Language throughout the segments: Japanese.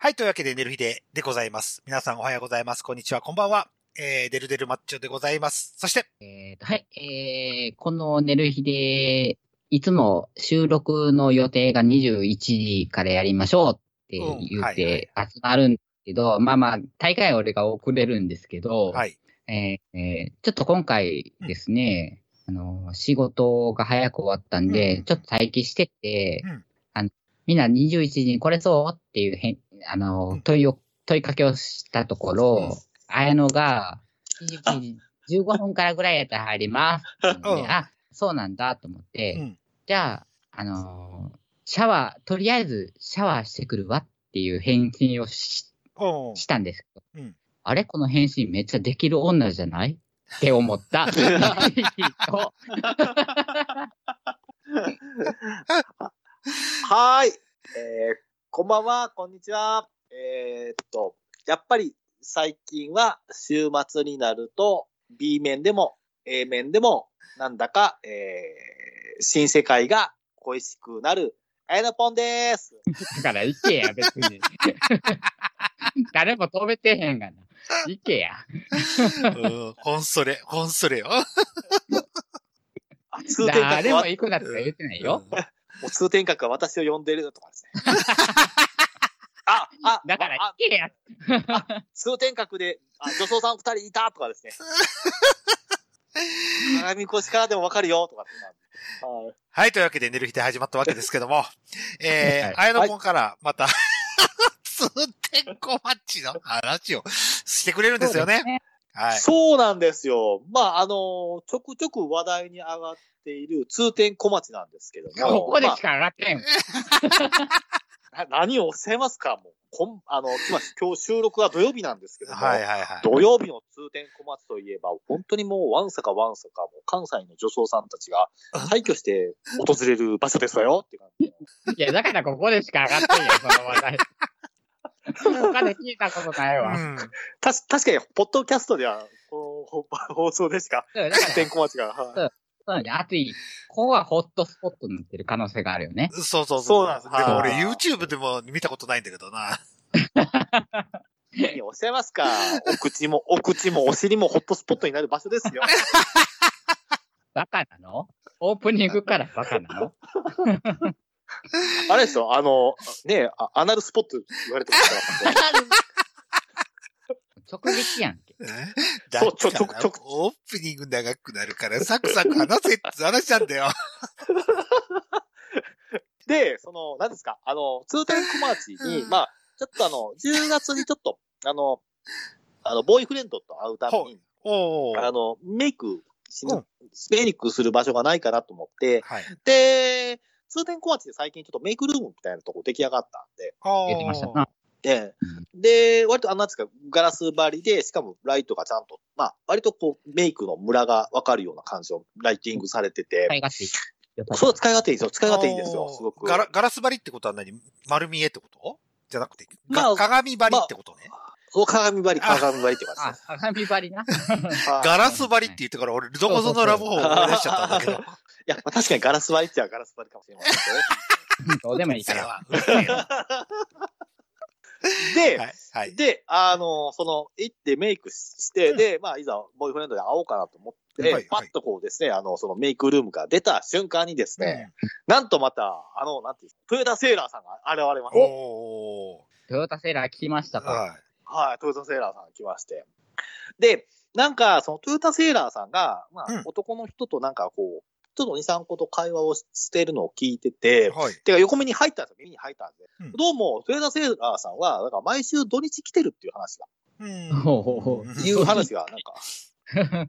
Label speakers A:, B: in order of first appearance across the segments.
A: はい、というわけで、寝る日ででございます。皆さんおはようございます。こんにちは、こんばんは。えー、デルデルマッチョでございます。そして、
B: えーと、はい、えー、この寝る日で、いつも収録の予定が21時からやりましょうって言っ
A: うんはい
B: て集まるんですけど、まあまあ、大会は俺が遅れるんですけど、
A: はい。
B: えーえーちょっと今回ですね、あの、仕事が早く終わったんで、
A: うん
B: ちょっと待機してて、
A: うん
B: あのみんな21時にこれそうっていうあ
A: う
B: の
A: ん、
B: 問いを、問いかけをしたところ、
A: うん。
B: 綾野が、21時15分からぐらいやったら入ります。あ、そうなんだと思って、
A: うん。
B: じゃあ、あのーシャワー、とりあえずシャワーしてくるわっていう返信をししたんですけど、
A: うん。
B: あれ？この返信めっちゃできる女じゃない？って思った。と
C: はーい。えー、こんばんは、こんにちは。えーっと、やっぱり最近は週末になると B 面でも A 面でもなんだか、えー、新世界が恋しくなるあやのぽんです。
B: だから行けや、別に。誰も止めてへんがな。行けや。
A: うん、ほんそれ、ほんそれよ。
B: 誰も、行くなとか言ってないよ。
C: 通天閣は私を呼んでるとかですね。あ、あ、
B: だから
C: あ
B: 行けや。
C: 通天閣で、あ、女装さん二人いたとかですね。鏡越しからでもわかるよとかってなはい
A: はい、というわけで、寝る日で始まったわけですけども、えー、
B: はい
A: あやのぽんから、また、通天小マッチの話をしてくれるんですよね。はい。
C: そうなんですよ。まあ、あの、ちょくちょく話題に上がっている通天小町なんですけども。
B: ここでしか上がってん。
C: まあ な何をおっしゃいますか？もう、こん、あの、つまり今日収録は土曜日なんですけども。
A: はいはいはい。
C: 土曜日の通天小町といえば、本当にもう、わんさかわんさか、もう関西の女装さんたちが、退去して訪れる場所ですわよって感じ。
B: いや、だからここでしか上がってんや、その話題。他で聞いたことないわ。
A: うん。
C: たし、確かに、ポッドキャストでは、この放送でしか、天小町が。はい
B: そうなんだ熱い。ここがホットスポットになってる可能性があるよね。
A: そうそう
C: そうなんです
A: でも俺
C: はい
A: YouTube でも見たことないんだけどな。
C: おっしゃいますかお口も、お口もお尻もホットスポットになる場所ですよ。
B: バカなの？オープニングからバカなの？
C: あれですよ、あの、ねあアナルスポット言われてますから。
B: 直撃やんけ。
A: だ
C: そうちょちょちょ
A: オープニング長くなるから、サクサク話せって話なんだよ。
C: で、その、何ですか、あの、通天小町に、
A: うん
C: まあ、ちょっとあの、10月にちょっと、あの、あの、ボーイフレンドと会うために、あの、メイクし
A: うん
C: メイクする場所がないかなと思って、
A: はい。
C: で、通天小町で最近ちょっとメイクルームみたいなとこ出来上がったんで、
B: 言ってましたな。
C: で、で、割とあの、なんですか、ガラス張りで、しかもライトがちゃんと、まあ、割とこう、メイクのムラがわかるような感じのライティングされてて、
B: 使い勝手いい。
C: そう、使い勝手いいですよ。使い勝手いいんですよ、すごく。
A: ガラガラス張りってことは何？丸見えってこと？じゃなくて、
C: まあ
A: が鏡張りってことね。
C: そう、鏡張り、
A: あ
C: 鏡張りって感じ
B: あ
C: です。、
B: 鏡張りな。
C: はい
A: ガラス張りって言ってから俺、どこぞのラブホを思い出しちゃったんだけど。
C: いや、まあ確かにガラス張りっちゃガラス張りかもしれませんけ
B: どうでもいいから。
C: で、
A: はい。はい。
C: で、あの、その、行ってメイクして、で、まあ、いざ、ボーイフレンドで会おうかなと思って、
A: はい
C: パッとこうですね、あの、そのメイクルームが出た瞬間にですね、なんとまた、あの、なんていうトヨタセーラーさんが現れま
A: うん
C: す。
A: お
B: トヨタセーラー聞きました
A: ー。
B: か
A: はい。
C: はい、トヨタセーラーさんが来まして。で、なんか、そのトヨタセーラーさんが、まあ、
A: うん。
C: 男の人となんかこう、ちょっと2、3個と会話をしてるのを聞いてて、
A: はい。
C: てか横目に入ったんですよ、耳に入ったんで。
A: うん。
C: どうも、トヨタセーラーさんは、なんか毎週土日来てるっていう話が、
A: うん。
B: ほうほうほう。
C: いう話が、なんか、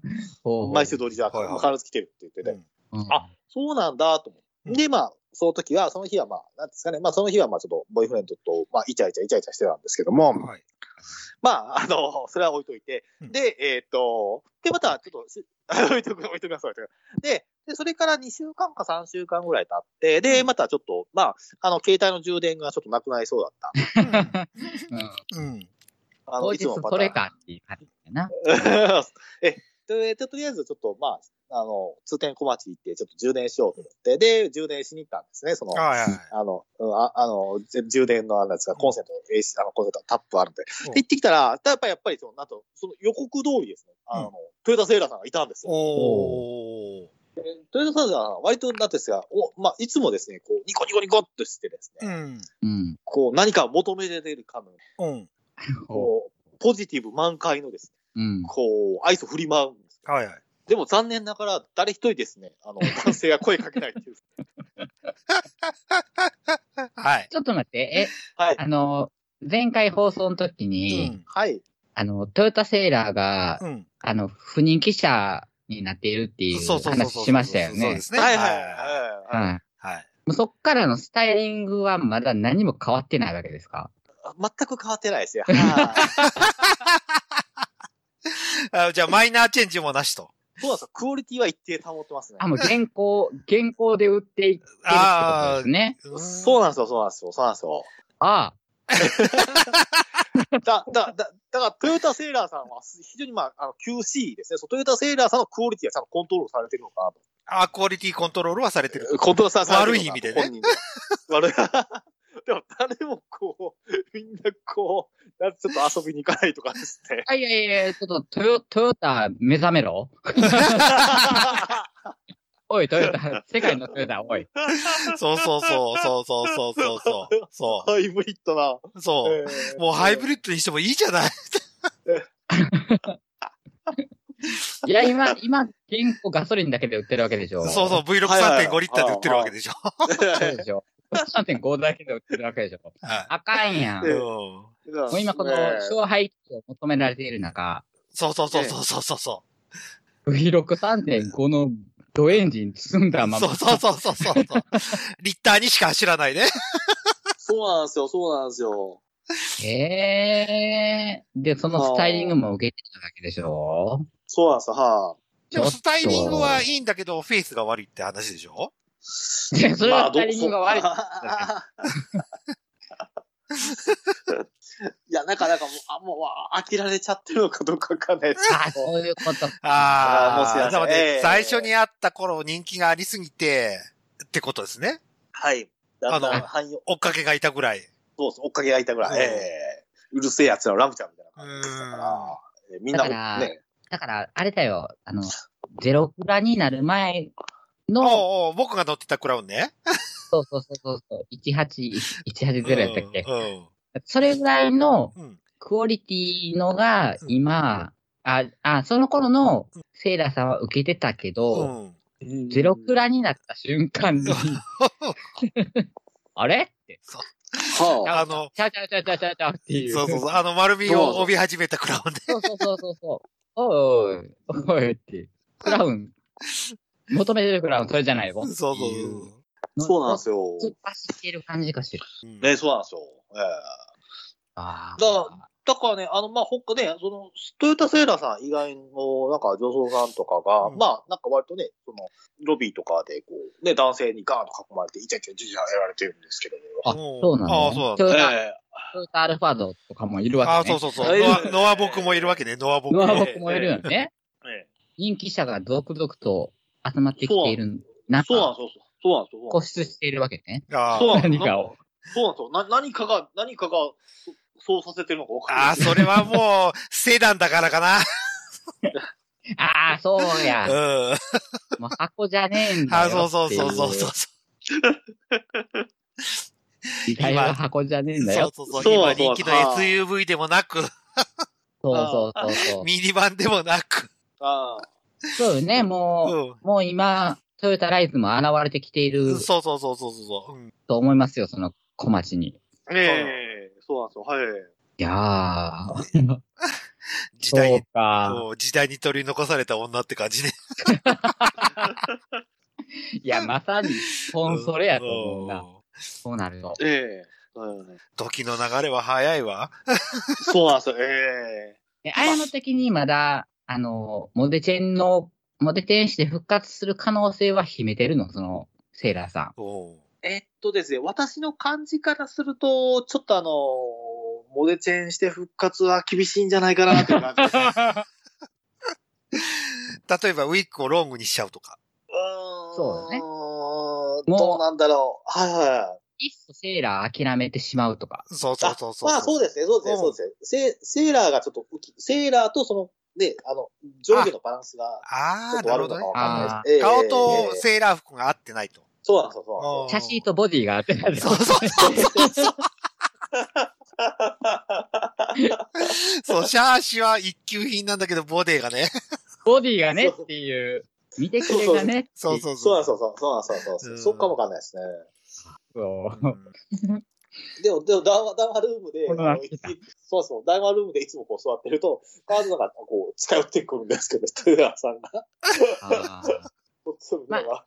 C: 毎週土日は必ず来てるって言ってて、
A: うん。
B: うん。
C: あそうなんだと思
A: うん。
C: って。で、まあ、その時は、その日はまあ、なんですかね、まあその日はまあちょっと、ボーイフレンドと、まあ、イチャイチャイチャイチャしてたんですけども、
A: はい。
C: まあ、あの、それは置いといて、
A: うん
C: で、えっ、と、で、また、ちょっとし、置いとく、置いときます、置いときます。で、で、それから2週間か3週間ぐらい経って、で、またちょっと、まあ、あの、携帯の充電がちょっとなくなりそうだった。
B: うん
A: うん。
C: あの、いつも
B: それかっていう感じだな。
C: え、で、でとりあえずちょっと、まあ、あの、通天小町行ってちょっと充電しようと思って、で、充電しに行ったんですね、その、
A: はいはい。
C: あの、うんああの、ぜ充電のあれですが、コンセント、AC、あの、コンセント、タップあるんで。
A: うん
C: で、行ってきたら、やっぱやっぱりその、なんと、その予告通りですね、あの、トヨタセーラーさんがいたんですよ。
A: お
C: トヨタセーラーさんは割と、なんですが、お、まあ、いつもですね、こう、ニコニコニコっとしてですね、
A: うん。
B: うん。
C: こう、何か求めてるかの、
A: うん。
C: こう、ポジティブ満開のですね、
B: うん。
C: こう、アイス振り回るんです。
A: はいはい。
C: でも残念ながら、誰一人ですね、あの、男性が声かけないっていう。
A: はい。
B: ちょっと待って、え、
C: はい。
B: あの、前回放送の時
A: う
B: に、
A: ん。
C: はい。
B: あの、トヨタセーラーが、
A: うん。
B: あの、不人気車になっているっていう
A: そうそうそうそう。
B: 話しましたよね
A: そうで。すね。
C: はいはい
A: はい。
C: はい。
B: はい。
A: はい。
B: もうそっからのスタイリングはまだ何も変わってないわけですか？
C: 全く変わってないですよ。はい。
A: あじゃあ、マイナーチェンジもなしと。
C: そうなんですよ。クオリティは一定保ってますね。
B: あ、もう現行、現行で売っていってるってことですね。
C: そうなんですよ、そうなんですよ、そうなんですよ。
B: あ
C: だ、だ、だ、だから、トヨタセーラーさんは非常にまあ、あの、QC ですね。そうトヨタセーラーさんのクオリティはちゃんとコントロールされてるのかなと。
A: あ、クオリティコントロールはされてる。
C: コントロールされてる
A: 悪い意味でね
C: 本人で悪い。でも、誰もこう、みんなこう、ちょっと遊びに行かないとかですね。
B: あ。いやいやいや、ちょっとトヨ、トヨタ目覚めろ。おい、トヨタ、世界のトヨタ、おい。
A: そうそうそう、そうそうそうそうそう。そ
C: ハイブリッドな。
A: う。そう。もうハイブリッドにしてもいいじゃない？
B: いや、今、今、現行ガソリンだけで売ってるわけでしょ。
A: そうそう、V63.5 リッターで売ってるわけでしょ。
B: そうでしょ。3.5だけで売ってるわけでしょ。
A: は
B: あかんやん。
A: い。
B: も
A: うん。
B: う今この勝敗を求められている中、
A: そうそうそうそうそうそ
B: V63.5 のドエンジン積んだ
A: う。
B: まま。
A: そうそうそうそうそう。リッターにしか走らないね。
C: そうなんですよ、そうなんですよ。
B: ええー。で、そのスタイリングも受けてたわけでしょ
C: そうなんですよ、は
A: でもスタイリングはいいんだけど、フェイスが悪いって話でしょ？
C: い。
B: いや、それ
C: まあ
B: は悪い。
C: いや、なんか、なんかもう、あ、もう、あ飽きられちゃってるのかどうかわかんないですけど。
B: あ、そういうこと。
A: ああ、
C: もしかして
A: でもね、
C: ええ
A: 最初に会った頃人気がありすぎて、ってことですね。
C: はい。
A: あ
C: ん、汎用、
A: 追っかけがいたぐらい。
C: そうです、追っかけがいたぐらい、
A: うん
C: ええうるせえやつのラムちゃんみたいな感じでしたから、えーみんなも
B: だから
C: ね、
B: だから、あれだよ、あの、ゼロクラになる前
A: おう
B: の、
A: おう僕が乗ってたクラウンね。
B: そうそうそうそうそう、18、180やったっけ、
A: うん。
B: それぐらいの
A: うん。うん
B: クオリティのが今、あ、あ、その頃のセイラさんは受けてたけど、
A: うん。
B: ゼロクラになった瞬間に、あれ？って。
C: はあ、
A: あの、
B: ちゃうちゃうちゃうちゃうちゃうちゃうっていう。
A: そうそうそう。あの丸みを帯び始めたクラウンね。
B: そうそうそうそうそう。おいおい、おいって。クラウン。求めてるクラウン、それじゃないよ。
A: そうそうそう。
C: そうなんですよ。
B: 突っ走ってる感じがする。
A: うん
C: ね、そうなんですよ。ええ
B: あ
C: だからだからね、あの、まあ、ほっかね、その、トヨタセーラーさん以外の、なんか、女装さんとかが、
A: うん
C: まあ、なんか割とね、その、ロビーとかで、こう、ね、男性にガーンと囲まれて、イチャイチャイチャイチャやられてるんですけど
B: あ
A: うん
B: そうなの
A: ああ、そうなんだ。
B: トヨタ、
C: え
B: トヨタアルファードとかもいる
A: ああ、
B: わけね。
A: そうそうそう。
C: ええ
A: ノア、ノア僕もいるわけね、ノア僕。
B: ノア僕もいるよね。
C: ええ
B: 人気者が続々と集まってきている中、
C: そうなんですよ。そうなんですよ。
B: 固執しているわけね。
A: あ
C: う。
B: 何かを。
C: そうなんですよ。な、何かが、何かが、そそうさせてるのか分かん
A: ああ、
C: ない。
A: それはもう、セダンだからかな。
B: ああ、そう
A: う
B: や。
A: ん。
B: もう箱じゃねえんだ
A: あ
B: よ
A: そうそうそうそうそう。
B: 時代は箱じゃねえんだよ。
A: そうそうそう。
C: そう
A: 今
C: そう
A: 人気の SUV でもなく、
B: そうそうそうそう。
A: ミニバンでもなく。
C: ああ。
B: そうよね、もう、もう今、トヨタライズも現れてきている
A: うん。そうそうそうそうそう。うん
B: と思いますよ、その小町に。
C: ええそうなんですよ。はい。
B: いやー、そ う
A: 時代に、
B: か。
A: もう時代に取り残された女って感じね。
B: いや、まさに、コンソレやと思うな。
A: ん
B: そうなると。
C: ええうん
A: 時の流れは早いわ。
C: そうなんですよ。え
B: え、綾野的にまだ、あの、モデチェンの、モデチェンして復活する可能性は秘めてるの？その、セーラーさん。
C: ええっとですね、私の感じからすると、ちょっとあの、モデチェンして復活は厳しいんじゃないかなっていう感じです。
A: 例えばウィッグをロングにしちゃうとか。
C: う。
B: そうだね
C: どうなんだろう。はいはいはい。
B: いっそセーラー諦めてしまうとか。
A: そうそうそうそう。
C: まあそうですね、そうですね、
A: うん
C: そうですね。セセーラーがちょっとセーラーとその、ね、あの、上下のバランスが、ち
A: ああ、
C: ょっと悪いのかわ。かんないです。ええ
A: 顔
C: え
A: と
C: え
A: セーラー服が合ってないと。
C: そうなんですよ、そうなんですよ。
B: 写真とボディがあってない
A: そうそうそうそう。そう、シャーシは一級品なんだけど、ボディがね。
B: ボディがねっていう、見てくれがね。
A: そうそう
C: そうなん
A: そう。
C: そうそうなんですよ。
A: うん
C: そうかもわかんないですね。
B: そう
A: うん
C: でも、でも、談話、談話ルームで、そうそう、談話ルームでいつもこう座ってると、カードがこう、近寄ってくるんですけど、トヨタさんが。
B: あー。
C: こっちを見なが。ら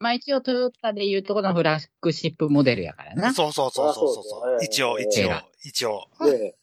B: まあ一応トヨタでいうところのフラッグシップモデルやからな。
A: そうそうそうそうそう
C: そう。
A: 一応、
C: ええ
A: 一応
B: ええ、
A: 一応。
C: で、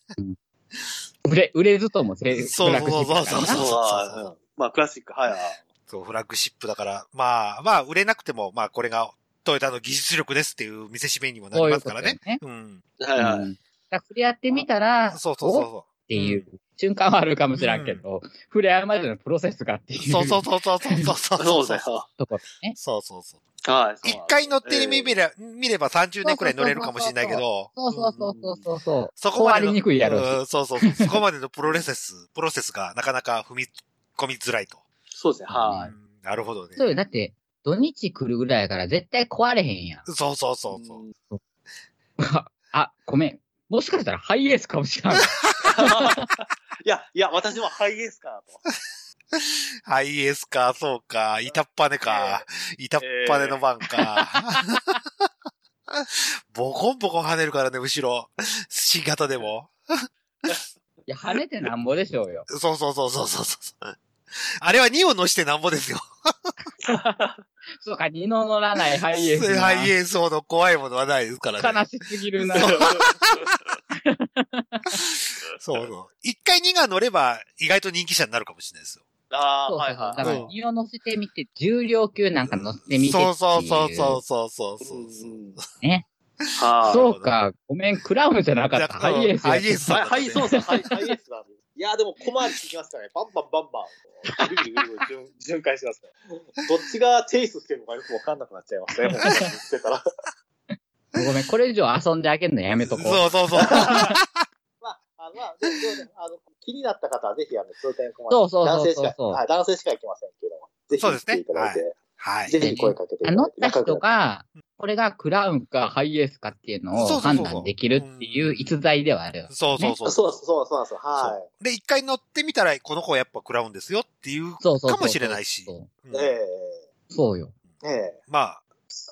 B: 売れ、売れずともせ
A: そうそうそうそう。
B: フラッグシップやからな。
A: そう
C: そう。まあ、クラシック、はいはい。
A: そう、フラッグシップだから、まあ、まあ、売れなくても、まあ、これがトヨタの技術力ですっていう見せしめにもなりますからね。
B: ういう
A: ん。
C: はいはい。
B: 触れ合ってみたら、
A: そうそうそう
B: おっていう瞬間はあるかもしれんけど、触れ合うまでのプロセスがっていう。
A: う。そうそうそうそうそうそうそう。
C: そうですね。
B: とこね。
A: そうそうそう。
C: はい。
A: 一回乗ってみれば、見れば30年くらい乗れるかもしれないけど、
B: そうそうそうそうそうそ。
A: こまで。
B: にくいやろうし
A: うんそうそうそう。そこまでのプロセス、プロセスがなかなか踏み込みづらいと。
C: そうですね、はい。
A: なるほどね。
B: そうよ。だって、土日来るぐらいやから絶対壊れへんやん。
A: そうそうそうそう。
B: あ、ごめん。もしかしたらハイエースかもしれない。
C: いや、いや、私もハイエースかなと。
A: ハイエースか、そうか、板っぱねか、板っぱねの番か。ボコンボコン跳ねるからね、後ろ。新型でも。
B: いや、跳ねてなんぼでしょうよ。
A: そうそうそうそうそうそう。あれは2を乗してなんぼですよ。
B: そうか、二の乗らないハイエースな。
A: ハイエースほど怖いものはないですからね。
B: 悲しすぎるな。
A: そうそう。一回2が乗れば意外と人気者になるかもしれないですよ。
C: ああ。はいはい。
B: だからを乗せてみて、重量級なんか乗ってみて
A: そうそうそうそうそうそうそう。
B: ね。
C: はい。
B: そうか、ごめん、クラウンじゃなかった。
A: うん
B: ハイエースや。
A: ハイエース
C: はい、はい、そうそう、はい、ハイエースなんで。いや、でも小回り聞きますからね。バンバンバンバン。ぐるぐるぐるぐる巡巡回しますね。どっちがチェイスしてるのかよくわかんなくなっちゃいますね。もう言ってたら。
B: ごめん、これ以上遊んであげるのやめとこう。
A: そうそうそう。
C: まあ、あの、まあ、あの、気になった方はぜひ、あの、通天小
B: そうそうそう
C: 男性しか、男性しか行けませんけども。ぜひ
A: そうですね
C: 来ていただいて、
A: はい。
C: ぜひ声かけていただいて。
B: 乗った人が、これがクラウンかハイエースかっていうのを判断できるっていう逸材ではある。
A: そうそうそう。
C: そうそうそうなんで
A: 一回乗ってみたら、この子はやっぱクラウンですよっていう
B: そうそうそう。
A: かもしれないし。
B: そう
A: うん
C: い。え
B: そうよ。
C: えええ
A: まあ、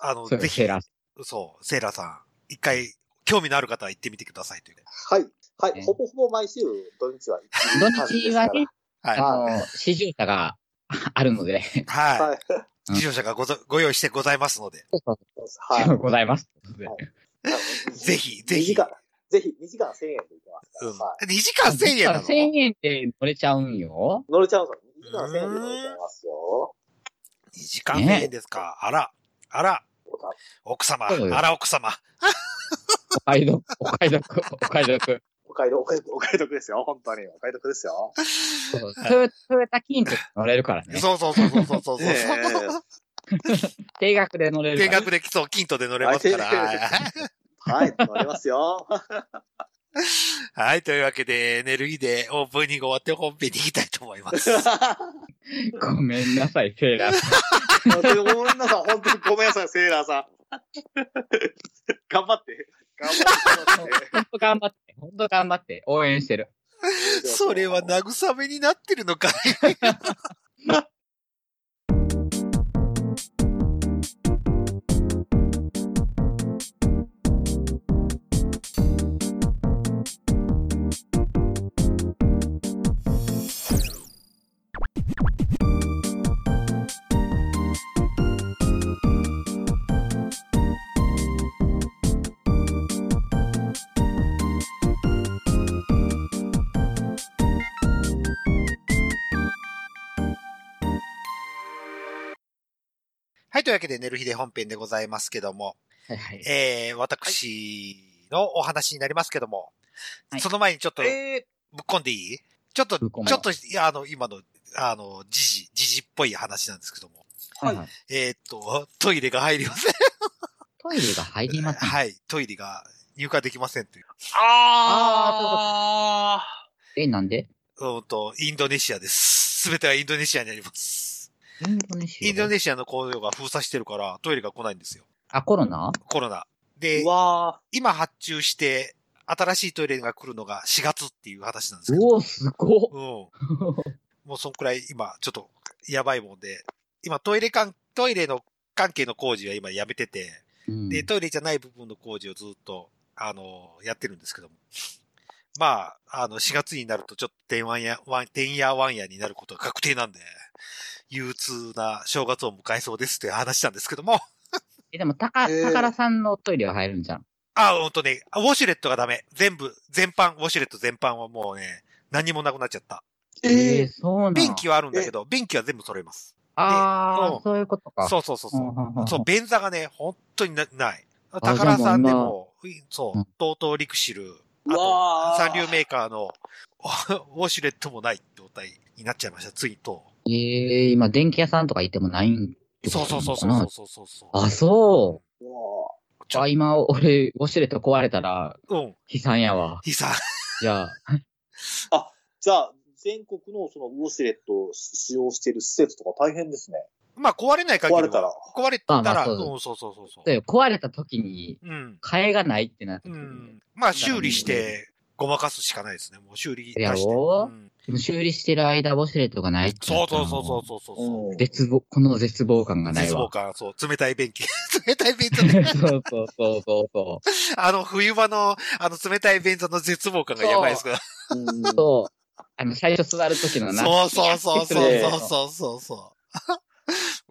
A: あの、ぜひ
B: セーラー、
A: そう、セーラーさん、一回、興味のある方は行ってみてくださいというね。
C: はい。はい。
B: ね
C: ほぼほぼ毎週土日は行って
B: 土
C: る感じですから
B: 日はね、
A: はい。
B: あの、試乗車があるので、
A: はい。
C: はい。
A: 自動車がござご用意してございますので、
C: はい。
B: ございます。
A: ぜひ、ぜ
C: 2
A: ひ
C: 時。間、ぜひ2時間1000円で行けます
A: うん
C: い。
A: 2時間1000円なの
B: ？1000円で乗れちゃうんよ。
C: 乗れちゃうんですよ。2時間1000円で乗れちゃいますよ。
A: 2時間1000円ですか？あら、あら、奥様、あら奥様。
B: お買い得、お買い得、お買い得。
C: お買い得、お買い得、お買い得ですよ。本当に。お買い得ですよ。
B: そうトヨトヨタキント乗れるからね。
A: そうそうそうそうそうそう。
C: え
B: 定額で乗れるから。
A: 定額で、そう、金とで乗れますから。
C: はいはい、乗れますよ。
A: はい。というわけで、エネルギーでオープニング終わって本編に行きたいと思います。
B: ごめんなさい、セーラーさん。
C: ごめんなさい。本当にごめんなさい、セーラーさん。頑張って。頑張って。
B: 頑張って、ほんと頑張って、応援してる。
A: それは慰めになってるのかい はい。というわけで、寝る日で本編でございますけども、
B: はいはい。
A: えー、私のお話になりますけども、
B: はい
A: その前にちょっとぶっ
C: え
A: 込んでいい？ちょっと、ちょっと、いや、あの、今の、あの、時事、時事っぽい話なんですけども。
B: はいはい。
A: えーっと、トイレが入りません。
B: トイレが入りません。
A: はい。トイレが入荷できませんという。
C: あ
B: え、なんで？
A: うんと、インドネシアです。すべてはインドネシアにあります。
B: インドネシア
A: インドネシアの工場が封鎖してるから、トイレが来ないんですよ。
B: あ、コロナ？
A: コロナ。
C: ー
A: で今発注して、新しいトイレが来るのが4月っていう話なんですけど。
B: うお、すごっ。
A: うん。もうそんくらい今、ちょっと、やばいもんで、今トイレ関、トイレの関係の工事は今やめてて、
B: うん
A: で、トイレじゃない部分の工事をずっと、あの、やってるんですけども。まあ、あの、4月になるとちょっと、てんわんや、わん、てんやわんやになることが確定なんで、憂鬱な正月を迎えそうですっていう話なんですけども。
B: え、でも、たか、
C: へー
B: 宝さんのトイレは入るんじゃん？
A: あ、ほんとね、ウォシュレットがダメ。全部、全般、ウォシュレット全般はもうね、何もなくなっちゃった。
C: ー
B: え
C: え
B: ーそうなん
A: 便器はあるんだけど、便器は全部揃えます。うん
B: ああ、そういうことか。
A: そうそうそうそう。
B: うん
A: そう、便座がね、本当になない。
B: じゃあ
A: 宝さんで
B: も
A: も、そう
B: うん、
A: 東東リクシル、
C: う
A: あと、三流メーカーの ウォシュレットもない状態になっちゃいました、ついと。
B: ええ今、電気屋さんとか行ってもないん
A: そうそうそうそうそうそうそう。
B: あ、そう
C: う。
B: あ、今、俺、ウォシュレット壊れたら、
A: うん。
B: 悲惨やわ。
A: ひさん。
B: じゃあ、
C: ーじゃあ、全国のそのウォシュレットを使用している施設とか大変ですね。
A: まあ、壊れない限りは。
C: 壊れたら
A: 壊れたら、
B: あまあそう
A: うん、そうそうそうそう。
B: で壊れた時に、
A: うん。
B: 替えがないってなってくる
A: うん。まあ、修理して、ごまかすしかないですね。もう修理して。
B: ろ
A: うん
B: でも修理してる間、ウォシュレットがない
A: そうそうそうそうそうそう。
C: うん
B: 絶望、この絶望感がないわ。
A: 絶望感、そう、冷たい便器。冷たい便座ね。
B: そうそうそうそうそ
A: あの、冬場の、あの、冷たい便座の絶望感がやばいですから。
C: うん
B: う。そう。あの、最初座る時のな。
A: そうそうそうそう
C: ね
A: そうそう そう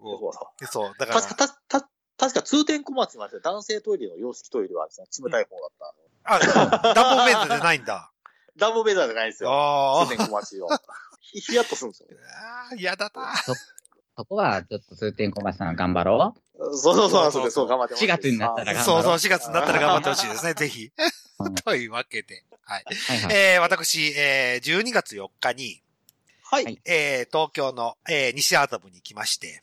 A: そう。そう、だから
C: 確、か、た、た、確か通天小町まで男性トイレの洋式トイレはですね、冷たい方だった。
A: あ、暖房便座じゃないんだ。
C: 暖房ベザーじゃないですよ。
A: あ
C: 通天小町を。ひひやっとするんですよね。
A: あ、嫌だな。
B: そこは、ちょっと通天小町さん頑張ろ
C: そうそうそう、そうそう、頑張って
B: 4月になったら頑張ろ
A: そうそう、4月になったら頑張ってほしいですね、ぜひ
B: うん。
A: というわけで、はい。
B: う。はいはい。
A: えー、私、えー、12月4日に、
C: はい。
B: はい
A: えー、東京の、えー、西麻布に来まして、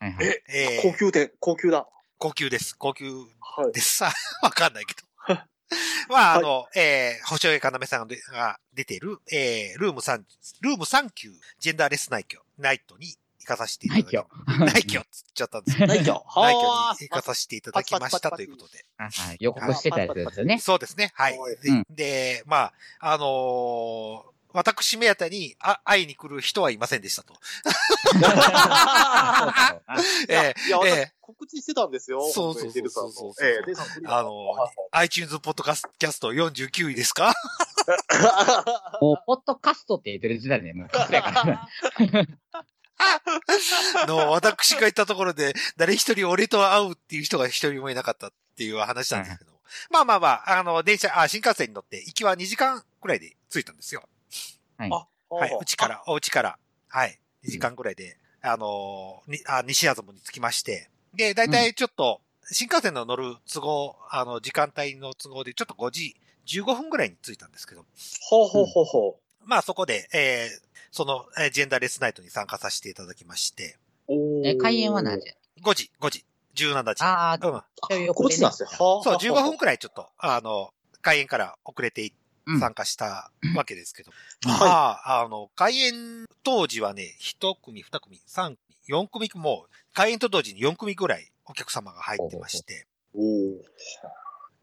B: はいはい。
C: え、
A: えー、
C: 高級店、高級だ。
A: 高級です。高級
C: はい。
A: です。さ、わかんないけど。まあ、あの、えー、星尾かなめさんが出てる、えー、ルーム3、ルーム3級、ジェンダーレスナイト、ナイトに行かさせていただき
B: ナイ
A: まナイキョっつっちゃったんですけど、
C: ナイキョ。
A: ナイキョ
C: は
A: に行かさせていただきましたということで。
B: あはい。予告してたやつですよね。
A: そうですね。はい。
C: はい。
A: で、
B: うん
A: でまあ、あのー私目当てにあ会いに来る人はいませんでしたと。
C: いや、
A: え
C: いや、私
A: ええ
C: 告知してたんですよ。
A: そうそうそうそうそう
C: ええ、デルさん来るよ
A: あのー iTunes ポッドキャスト49位ですか？
B: もう、ポッドカストって言ってる時代ね、もう。
A: の、私が行ったところで、誰一人俺と会うっていう人が一人もいなかったっていう話なんですけど。まあまあまあ、あの、電車、あ、新幹線に乗って、行きは2時間くらいで着いたんですよ。
B: はい。
C: あ
A: はい、うちか。ら、お家から、はい、2時間くらいで、あのーに、あ、西麻布に着きまして、で、だいたいちょっと、新幹線の乗る都合、あの、時間帯の都合で、ちょっと5時、15分くらいに着いたんですけど、
C: ほうほうほうほ
A: まあそこで、えー、その、えージェンダーレスナイトに参加させていただきまして、
B: え、開演は何時
A: ？5時、5時、17時。
B: ああ、
A: うん。
C: あこっちなんですよ。は
A: そう、15分
C: く
A: くらいちょっと、あの、開演から遅れてい
B: うん
A: 参加したわけですけど。
C: うん
A: まあ、あの、開演当時はね、1組、2組、3組、4組もう、開演と同時に4組ぐらいお客様が入ってまして。
C: おー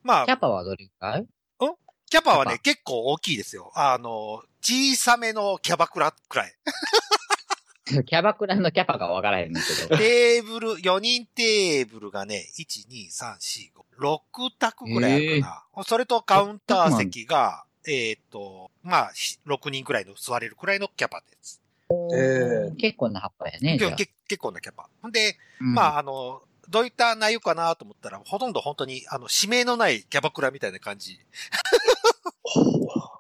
A: まあ
B: キ、ャパはどれくらい？
A: キャパはね、結構大きいですよ。あの、小さめのキャバクラくらい。
B: キャバクラのキャパがわからへんけど。
A: テーブル、4人テーブルがね、1、2、3、4、5、6択ぐらいあるかな。それとカウンター席が、えっ、と、まあ、ひ6人くらいの座れるくらいのキャパです。
C: え
B: 結構な葉っぱやね。
A: 結構なキャパ。ほんで、
B: うん
A: まあ、あの、どういった内容かなと思ったら、ほとんど本当に、あの、指名のないキャバクラみたいな感じ。
C: ほう。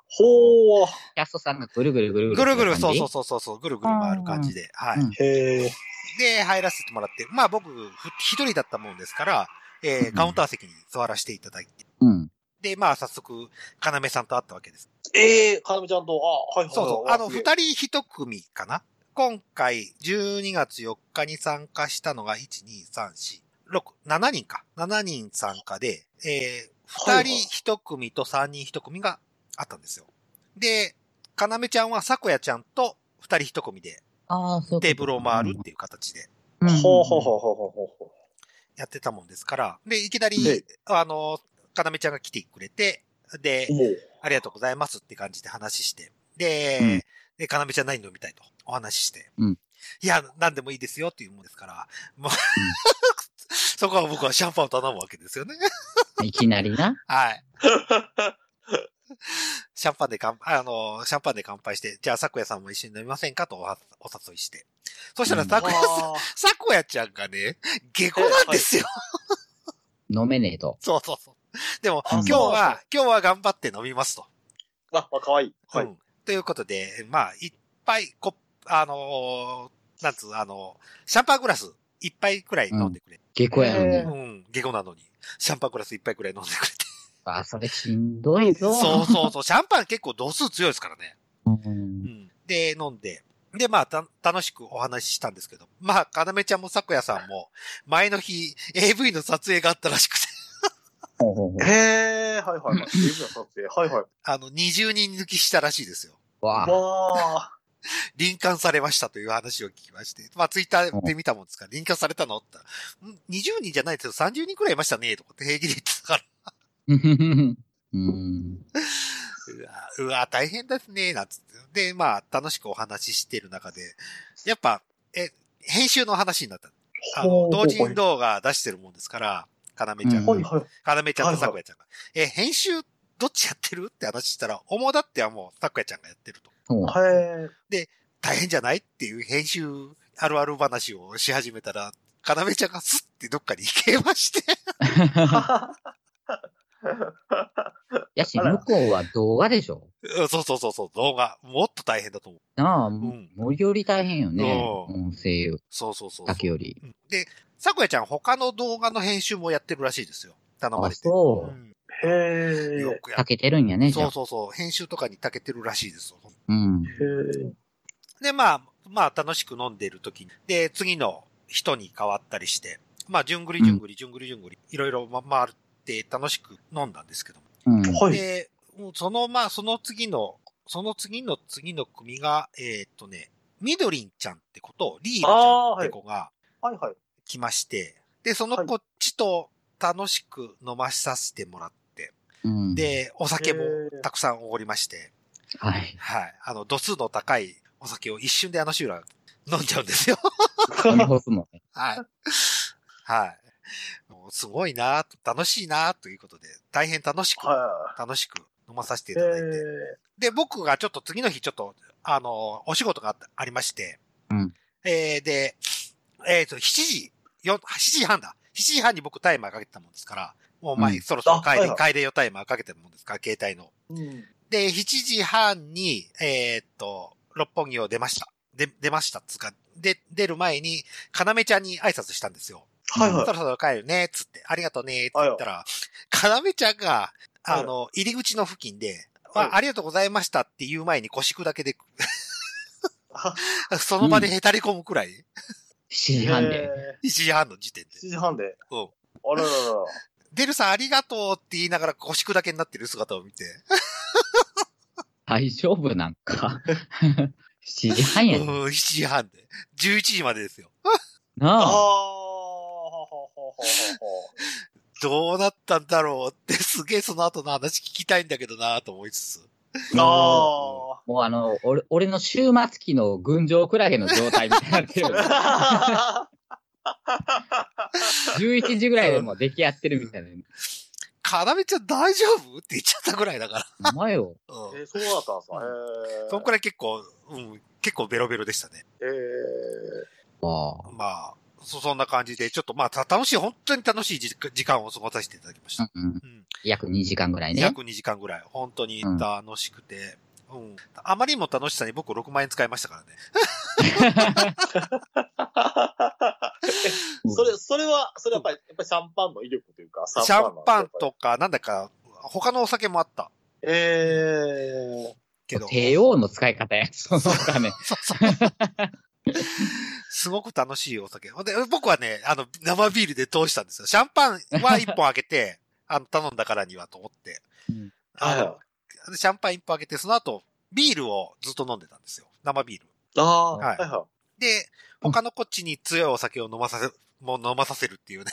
C: ほう。
B: キャストさんがぐるぐるぐるぐる。
A: ぐるぐる、そうそうそうそうそう、ぐるぐる回る感じで、はい。
B: う
C: え。
A: で、入らせてもらって、まあ僕、ふ一人だったもんですから、えー、カウンター席に座らせていただいて、
B: うん。
A: で、まあ早速、かなめさんと会ったわけです。
C: ええ、かなめちゃんと、あ、はいはいはい。
A: そうそう。あの、二人一組かな？今回12月4日に参加したのが1、2、3、4、6、7人か。7人参加で、えー、2
C: はいはい
A: 人1組と3人1組があったんですよ。で、かなめちゃんはさこやちゃんと2人1組でテーブルを回るっていう形で
B: うん
C: ほうほうほうほうほうほうほ
A: やってたもんですから、で、いきなり
C: で、
A: あの、かなめちゃんが来てくれて、で。ありがとうございますって感じで話して。で、
B: うん
A: で、かなめちゃん何飲みたいとお話しして。
B: うん
A: いや、何でもいいですよっていうもんですから、もう、そこは僕はシャンパンを頼むわけですよね。
B: いきなりな。
A: はい。シャンパンで乾杯、あの、シャンパンで乾杯して、じゃあ、さこやさんも一緒に飲みませんかとお誘いして。そしたら、
B: うん
A: さこやさん、ちゃんがね、下戸なんですよ。
B: 飲めねえと。
A: そうそうそう。でも、
C: あ
A: 今日は、今日は頑張って飲みますと。
C: ーあ、あかわいい。はい。
A: うん。ということで、まあ、いっぱい、こ、あのーなんつう、あのシャンパングラス、いっぱいくらい飲んでくれ。
B: 下校やの
C: へ
B: に
A: う。ん、下戸なのに。シャンパングラスいっぱいくらい飲んでくれて。
B: あ、それしんどいぞ。
A: そうそうそう。シャンパン結構度数強いですからね。
B: う。
A: うんん。で、飲んで。で、まあ、た、楽しくお話ししたんですけど。まあ、かなめちゃんもさこやさんも、前の日、AV の撮影があったらしくて、
C: へえ、はいはいはい。リブの撮影。はいはい。
A: あの、20人抜きしたらしいですよ。
B: わあ。
C: わあ。
A: 臨間されましたという話を聞きまして。まあ、ツイッターで見たもんですから、臨間されたのって言ったら、ん ?20 人じゃないですよ、30人くらいいましたね、とかって平気で言ってたから。
B: うん。
A: うわ、うわ大変ですね、なんつって。で、まあ、楽しくお話ししてる中で、やっぱ、え、編集の話になった。あの、同人動画出してるもんですから、かなめちゃんが
B: うん
C: はいはい。
A: かなめちゃんとさこやちゃんが。え、編集、どっちやってるって話したら、主だってはもう、さこやちゃんがやってると。
B: そう
C: へえ。
A: 大変じゃないっていう編集あるある話をし始めたら、かなめちゃんがスッてどっかに行けまして。
B: やし、向こうは動画でしょ
A: うんそうそうそうそう、動画。もっと大変だと思う。
B: なあ、
A: ん
B: 森より大変よね。
A: う
B: 音声
A: そうそうそうそう
B: だけより。
A: うんで、さこやちゃん他の動画の編集もやってるらしいですよ。頼ま
B: あ、
A: れて。
B: そうう。
A: ん
C: へえ。
A: よくや
B: たけてるんやね。
A: そうそうそう。編集とかに長けてるらしいですよ。
B: うん。
C: へえ。
A: で、まあ、まあ楽しく飲んでる時に、で、次の人に変わったりして、まあ、じゅんぐりじゅんぐりじゅんぐりじゅんぐり、いろいろま回って楽しく飲んだんですけども。
B: うん。
C: はい。
A: で、もうその、まあ、その次の、その次の次の組が、えーっとね、みどりんちゃんって子と、リールちゃんって子が
C: はいはい。
A: 来まして、で、そのこっちと楽しく飲まさせてもらって、
B: うん、
A: で、お酒もたくさんおごりまして、
B: はい。
A: はい。あの、度数の高いお酒を一瞬であのシューラー飲んじゃうんですよ。
B: 飲み干すもんね。
A: はい。はい。もうすごいなと楽しいなということで、大変楽しく、
C: は
A: 楽しく飲まさせていただいて。
C: え。
A: で、僕がちょっと次の日ちょっと、あの、お仕事があったありまして、
B: うん
A: えーで、えっ、と、7時、よ、7時半だ。7時半に僕タイマーかけてたもんですから、もう前、
B: うん
A: そろそろ帰れ、
C: あはいはい
A: 帰れよタイマーかけてるもんですから、携帯の。
C: うん。
A: で、7時半に、えーっと、六本木を出ました。で、出ましたっつうか、で、出る前に、かなめちゃんに挨拶したんですよ。
C: はいはい
A: そ。ろそろ帰るね、つって、ありがとうね、って言ったら、かなめちゃんが、あの、入り口の付近で、
C: はい
A: あありがとうございましたって言う前に腰くだけで、
C: あ
A: その場でへたり込むくらい、
B: 7時半で。
C: へ
A: 1時半の時点で。
C: ー7時半で。
A: うん。
C: あらららら。
A: デルさんありがとうって言いながら腰くだけになってる姿を見て、
B: 大丈夫なんか。7時半
A: うん、
B: やで。
A: 7時半で。11時までですよ。
C: ああ、
B: なあ。
A: どうなったんだろうって、すげえその後の話聞きたいんだけどなと思いつつ。
C: ほ。あ
B: もうあの、俺、俺の終末期の群青クラゲの状態みたいになってるよね。
C: あ。
B: 11時ぐらいでもう出来合ってるみたいな。
A: かなめちゃん大丈夫って言っちゃったぐらいだか
B: お前よ。
A: ら。うん。
C: えー、そうだったんですか。
A: そんくらい結構、うん、結構ベロベロでしたね。
C: えー、
B: ああ。
A: まあ、そ、そんな感じで、ちょっとまあ、た楽しい、本当に楽しい時時間を過ごさせていただきました。
B: うんうん。
A: うん。
B: 約2時間ぐらいね。
A: 約2時間ぐらい。本当に楽しくて。うん。あまりにも楽しさに僕6万円使いましたからね。
C: それ、それは、それはやっぱり、やっぱりシャンパンの威力というか、
A: シャンパン。とか、なんだか、他のお酒もあった。
C: ええ
A: けど。
B: 帝王の使い方や。そのお金。
A: そうそう。すごく楽しいお酒。で、僕はね、あの、生ビールで通したんですよ。シャンパンは一本開けて、あの、頼んだからにはと思って。
B: うん
A: あの
C: は
A: シャンパン一本開けて、その後、ビールをずっと飲んでたんですよ。生ビール。
C: ああ、
A: はい
C: はいは
A: で、他のこっちに強いお酒を飲まさせ、もう飲まさせるっていうね。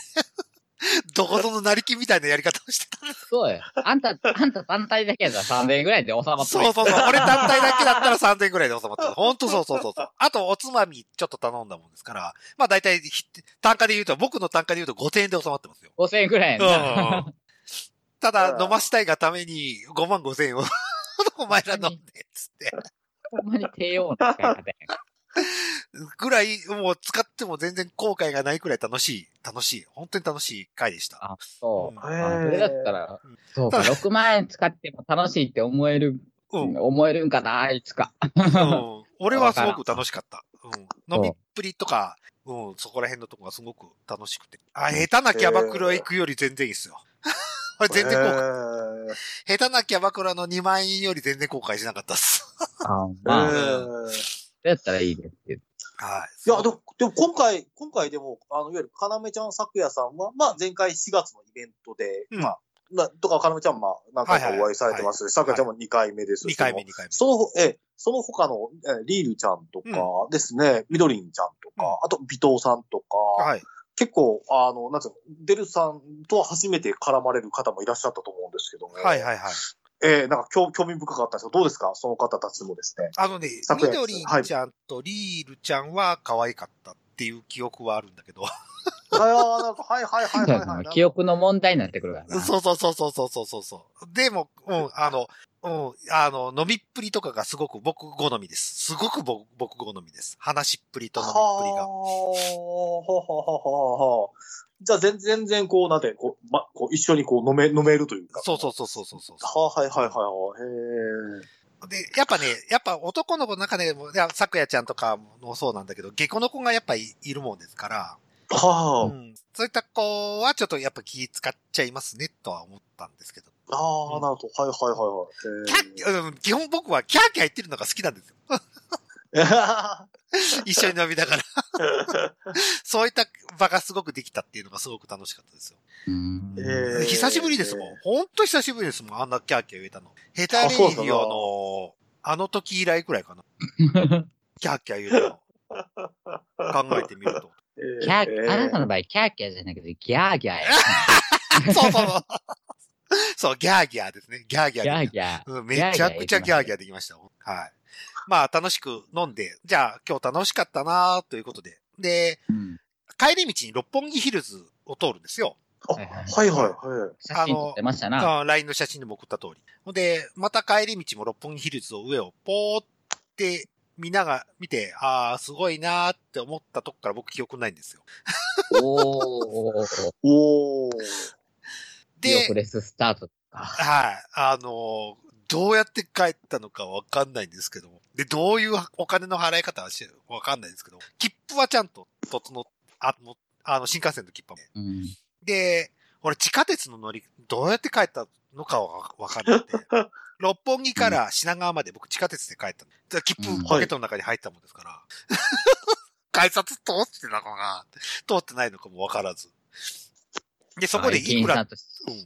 A: どこぞの成金みたいなやり方をしてた。
B: そうや。あんた、あんた単体だけやったら3000円ぐらいで収まって
A: そうそうそう。俺単体だけだったら3000円くらいで収まってる。ほんとそうそうそうそう。あと、おつまみちょっと頼んだもんですから、まあ大体、ひ単価で言うと、僕の単価で言うと5000円で収まってますよ。
B: 5000円ぐらいな。
A: うん。ただ、
C: うん
A: 飲ましたいがために5万5000円を お前ら飲んで、つって。
B: ほんまに低温な使い方やん。
A: ぐらい、もう使っても全然後悔がないくらい楽しい、楽しい、本当に楽しい回でした。
B: あ、そう。
A: うん
B: あそれだったら
A: うん、
B: そうか、6万円使っても楽しいって思える、
A: うん。
B: 思えるんかな、いつか。
A: うん俺はすごく楽しかった。うん。飲みっぷりとか、うん、そこら辺のとこがすごく楽しくて。あ、下手なキャバクラ行くより全然いいっすよ。これ
C: い。
A: 全然後悔、
C: 悔。
A: 下手なキャバクラの2万円より全然後悔しなかったっす。
B: あ
C: え
B: まあ、
C: ー
B: だったらいいですけど。
A: はい。
C: いや、でも、でも今回、今回でも、あの、いわゆる、かなめちゃん咲夜さんは、まあ、前回4月のイベントで、
A: うん
C: まあ、なとか、かなめちゃん、まあ、何回かお会いされてますし、咲夜ちゃんも2回目ですし、
A: 2回目、2回目。
C: その、え、その他の、えリールちゃんとかですね、みどりんちゃんとか、
A: うん
C: あと、尾藤さんとか、
A: はい。
C: 結構、あの、なんつうの、デルさんとは初めて絡まれる方もいらっしゃったと思うんですけども、
A: はいはいはい。
C: ええー、なんか興興味深かったんですけど、どうですか？その方たちもですね。
A: あのね、みどりんちゃんとリールちゃんは可愛かったっていう記憶はあるんだけど。
C: はい、ああ、なんか、はいはいはいはい、はい、
B: 記憶の問題になってくるからね。
A: そうそうそうそうそうそうそう。でも、うん、あの、うん、あの、飲みっぷりとかがすごく僕好みです。すごく僕僕好みです。話っぷりと飲みっぷりが。
C: あ、ほほほほほじゃあ全全然こう、なんて、こう、ま、こう一緒にこう飲め、飲めるというか。
A: そうそうそうそうそうそう。
C: はあ、はいはいはいはい。へ
A: で、やっぱね、やっぱ男の子の中でも、いや、さくやちゃんとかもそうなんだけど、下戸の子がやっぱいいるもんですから、
C: え。はあ、
A: うん、そういった子はちょっとやっぱ気使っちゃいますね、とは思ったんですけど。
C: ああ、なるほど。はいはいはい
A: キャッ、うん、基本僕はキャーキャー言ってるのが好きなんですよ。
C: はい。
A: 一緒に飲みながら。そういった場がすごくできたっていうのがすごく楽しかったですよ。
B: うん
C: えー
A: 久しぶりですもん。ほんと久しぶりですもん。あんなキャーキャー言えたの。ヘタレイディオの、あの時以来くらいかな。キャーキャー言えたの。考えてみると。
B: キャー、あなたの場合、キャーキャーじゃなくて、ギャーギャーや。
A: そうそうそう。そう、ギャーギャーですね。ギャーギャー
B: ギャ
A: で
B: ーギャー。
A: うん、めちゃくちゃギャーギャーできました。はい。まあ、楽しく飲んで、じゃあ今日楽しかったなということで。で、
B: うん
A: 帰り道に六本木ヒルズを通るんですよ。
C: あはいはいはい。
B: 写真撮ってましたな。
A: あ LINE の写真でも送った通り。ほんで、また帰り道も六本木ヒルズを上をポーって見なが、見て、ああ、すごいなーって思ったとこから僕記憶ないんですよ。
B: おー。
C: おー。
B: 記憶
A: で、
B: レススタートか。
A: はい、あのーどうやって帰ったのかわかんないんですけども。で、どういうお金の払い方はしわかんないんですけど、切符はちゃんと整っ、あの、あの、新幹線の切符は。
B: うん。
A: で、俺地下鉄の乗り、どうやって帰ったのかはわかんなくて。六本木から品川まで僕地下鉄で帰ったの。で切
B: うん
A: 符ポケットの中に入ったもんですから。改札通ってたのかな通ってないのかもわからず。で、そこでいくら、
B: 駅員さんと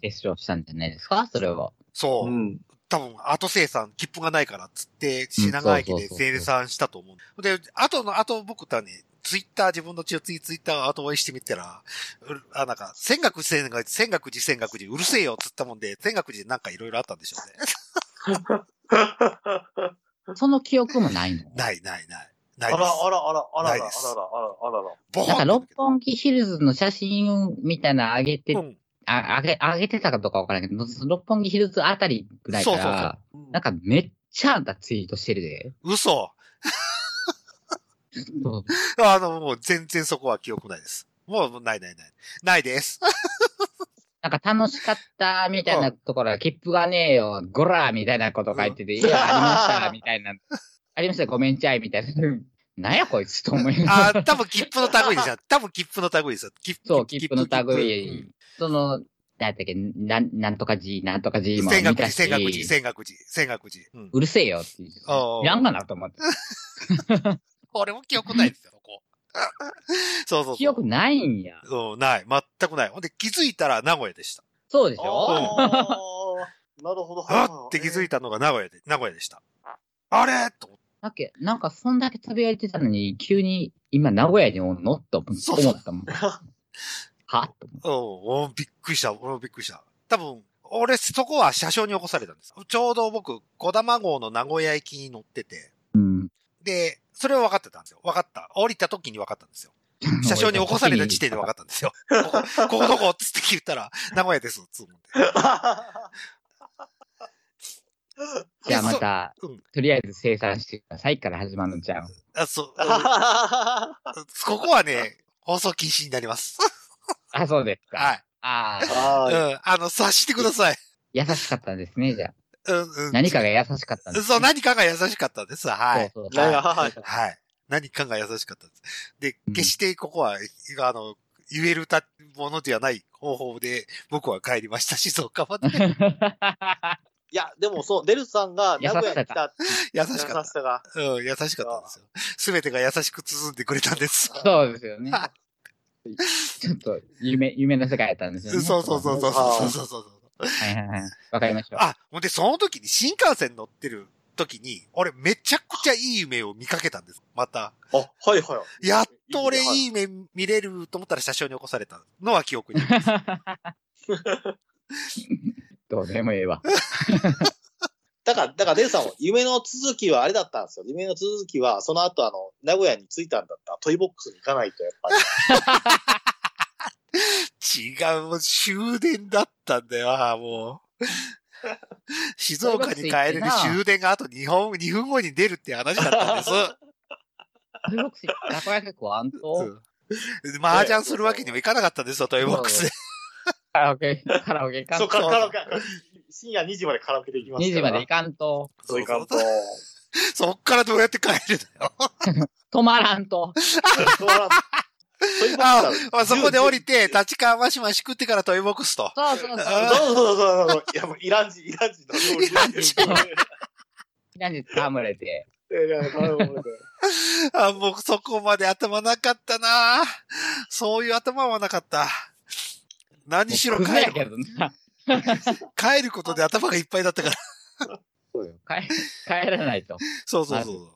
B: 接触したんじゃないですか？それは。
A: そうう、
C: ん。
A: 多分後生産、切符がないからっつって、品川駅で生産したと思う。で、後の、後僕とはね、ツイッター、自分の中ツイツイッターを後追いしてみたら、あ、なんか、千岳寺、千岳寺、千岳寺、千岳寺、うるせえよっつったもんで、千岳寺なんかいろいろあったんでしょうね。
B: その記憶もないの？
A: ない、ない、ない。
C: あら
A: ないです。
C: あらあらあらあらあらあらあらあら。
A: ボ
B: なんか六本木ヒルズの写真みたいなの上げて、
A: うん。
B: あ、上げ、上げてたかどうかわからないけど、六本木ヒルズあたりぐらいか
A: そうそう
B: ら、
C: うん
B: なんかめっちゃあんたツイートしてるで。
A: 嘘。
B: そう
A: あの、もう全然そこは記憶ないです。もう、ないないない。ないです。
B: なんか楽しかったみたいなところは、切符がねえよ、ゴラーみたいなこと書いてて、いや、ありました、みたいな。ありました、ごめんちゃい、みたいな。なんやこいつと思いながら
A: あ、多分切符の類ですよ。多分切符の類ですよ。切符
B: そう、切符の類。その、なんやっけ、なん、なんとか G、なんとか G も見たし、
A: 千岳寺、千岳寺、千岳寺。うん
B: うるせえよって。い
A: ああ
B: らんかなと思って。
A: 俺も記憶ないですよ、ここ。そうそうそう。
B: 記憶ないんや。
A: うん、ない。全くない。ほんで気づいたら名古屋でした。
B: そうでしょ？
C: あーなるほど。
A: あって気づいたのが名古屋で、名古屋でした。あれ？と思って。
B: だっけ、なんかそんだけつぶやいてたのに、急に今名古屋におんの？と思
A: そうそう
B: ったもん。はと思って
A: うん、おびっくりした。俺もびっくりした。多分、俺、そこは車掌に起こされたんです。ちょうど僕、小玉号の名古屋行きに乗ってて、
B: うん。
A: で、それは分かってたんですよ。分かった。降りた時に分かったんですよ。車掌に起こされた時点で分かったんですよ。ここ、ここどこつって聞いたら、名古屋です、つ思って。
B: じゃあまた、
A: うん
B: とりあえず生産してくださいから始まるのじゃん。
A: あ、そう。うんここはね、放送禁止になります。
B: あ、そうですか。
A: はい。
B: ああ、
C: はい
A: うん。あの、察してください。
B: 優しかったんですね、じゃあ。
A: うん、うん。
B: 何かが優しかったんです、ね。
A: そう、何かが優しかったです。はい。
B: そうそう
C: はい
A: はい。何かが優しかったです。で
B: う、ん
A: 決してここは、あの、言えるたものではない方法で、僕は帰りました、静岡まで。
C: いや、でもそう、デルさんが名古屋に来た
A: 優
C: 優
A: しかっ
C: しさが。
A: た。うん、優しかったんですよ。すべてが優しく包んでくれたんです。
B: そうですよね。ちょっと、夢、夢の世界やったんですよね。
A: そうそうそうそうそうそうそう。
B: はいはいはい。わかりました。
A: あ、ほんで、その時に新幹線乗ってる時に、俺めちゃくちゃいい夢を見かけたんです。また。
C: あ、はいはい。
A: やっと俺
C: い
A: いい夢見れると思ったら車掌に起こされたのは記憶にあります。
B: どうでもええわ。
C: だから、だからデルさんは夢の続きはあれだったんですよ。夢の続きは、その後あの、名古屋に着いたんだったらトイボックスに行かないと、やっぱり。
A: 違う、もう終電だったんだよ、もう。静岡に帰れる終電があと2本、2分後に出るって話だったんです。
B: トイボックス、たこ焼き食わんと、
A: うん麻雀するわけにもいかなかったんですよ、トイボックスで。
B: カラオケ、カラオケ行かん
C: そう、
B: と。
C: カラオケ、深夜2時までカラオケで行きます
B: 2時まで行かんと。
C: そういかんと。
A: そっからどうやって帰るの？よ。
B: 止まらんと。
C: そうなんトイボックス
A: あ
C: は
A: あそこで降りて、立川マシマシ食ってからトイボックスと。
B: そうそうそう。
A: あ
C: そうそうそうそう。いや、もうイラン人、イラン人の料理。
A: イラン人
B: 何で戯れて。
A: あ、僕そこまで頭なかったなそういう頭はなかった。何しろ帰る、
B: どな。
A: 帰ることで頭がいっぱいだったから。
B: そうよ。帰、帰らないと。
A: そうそうそう。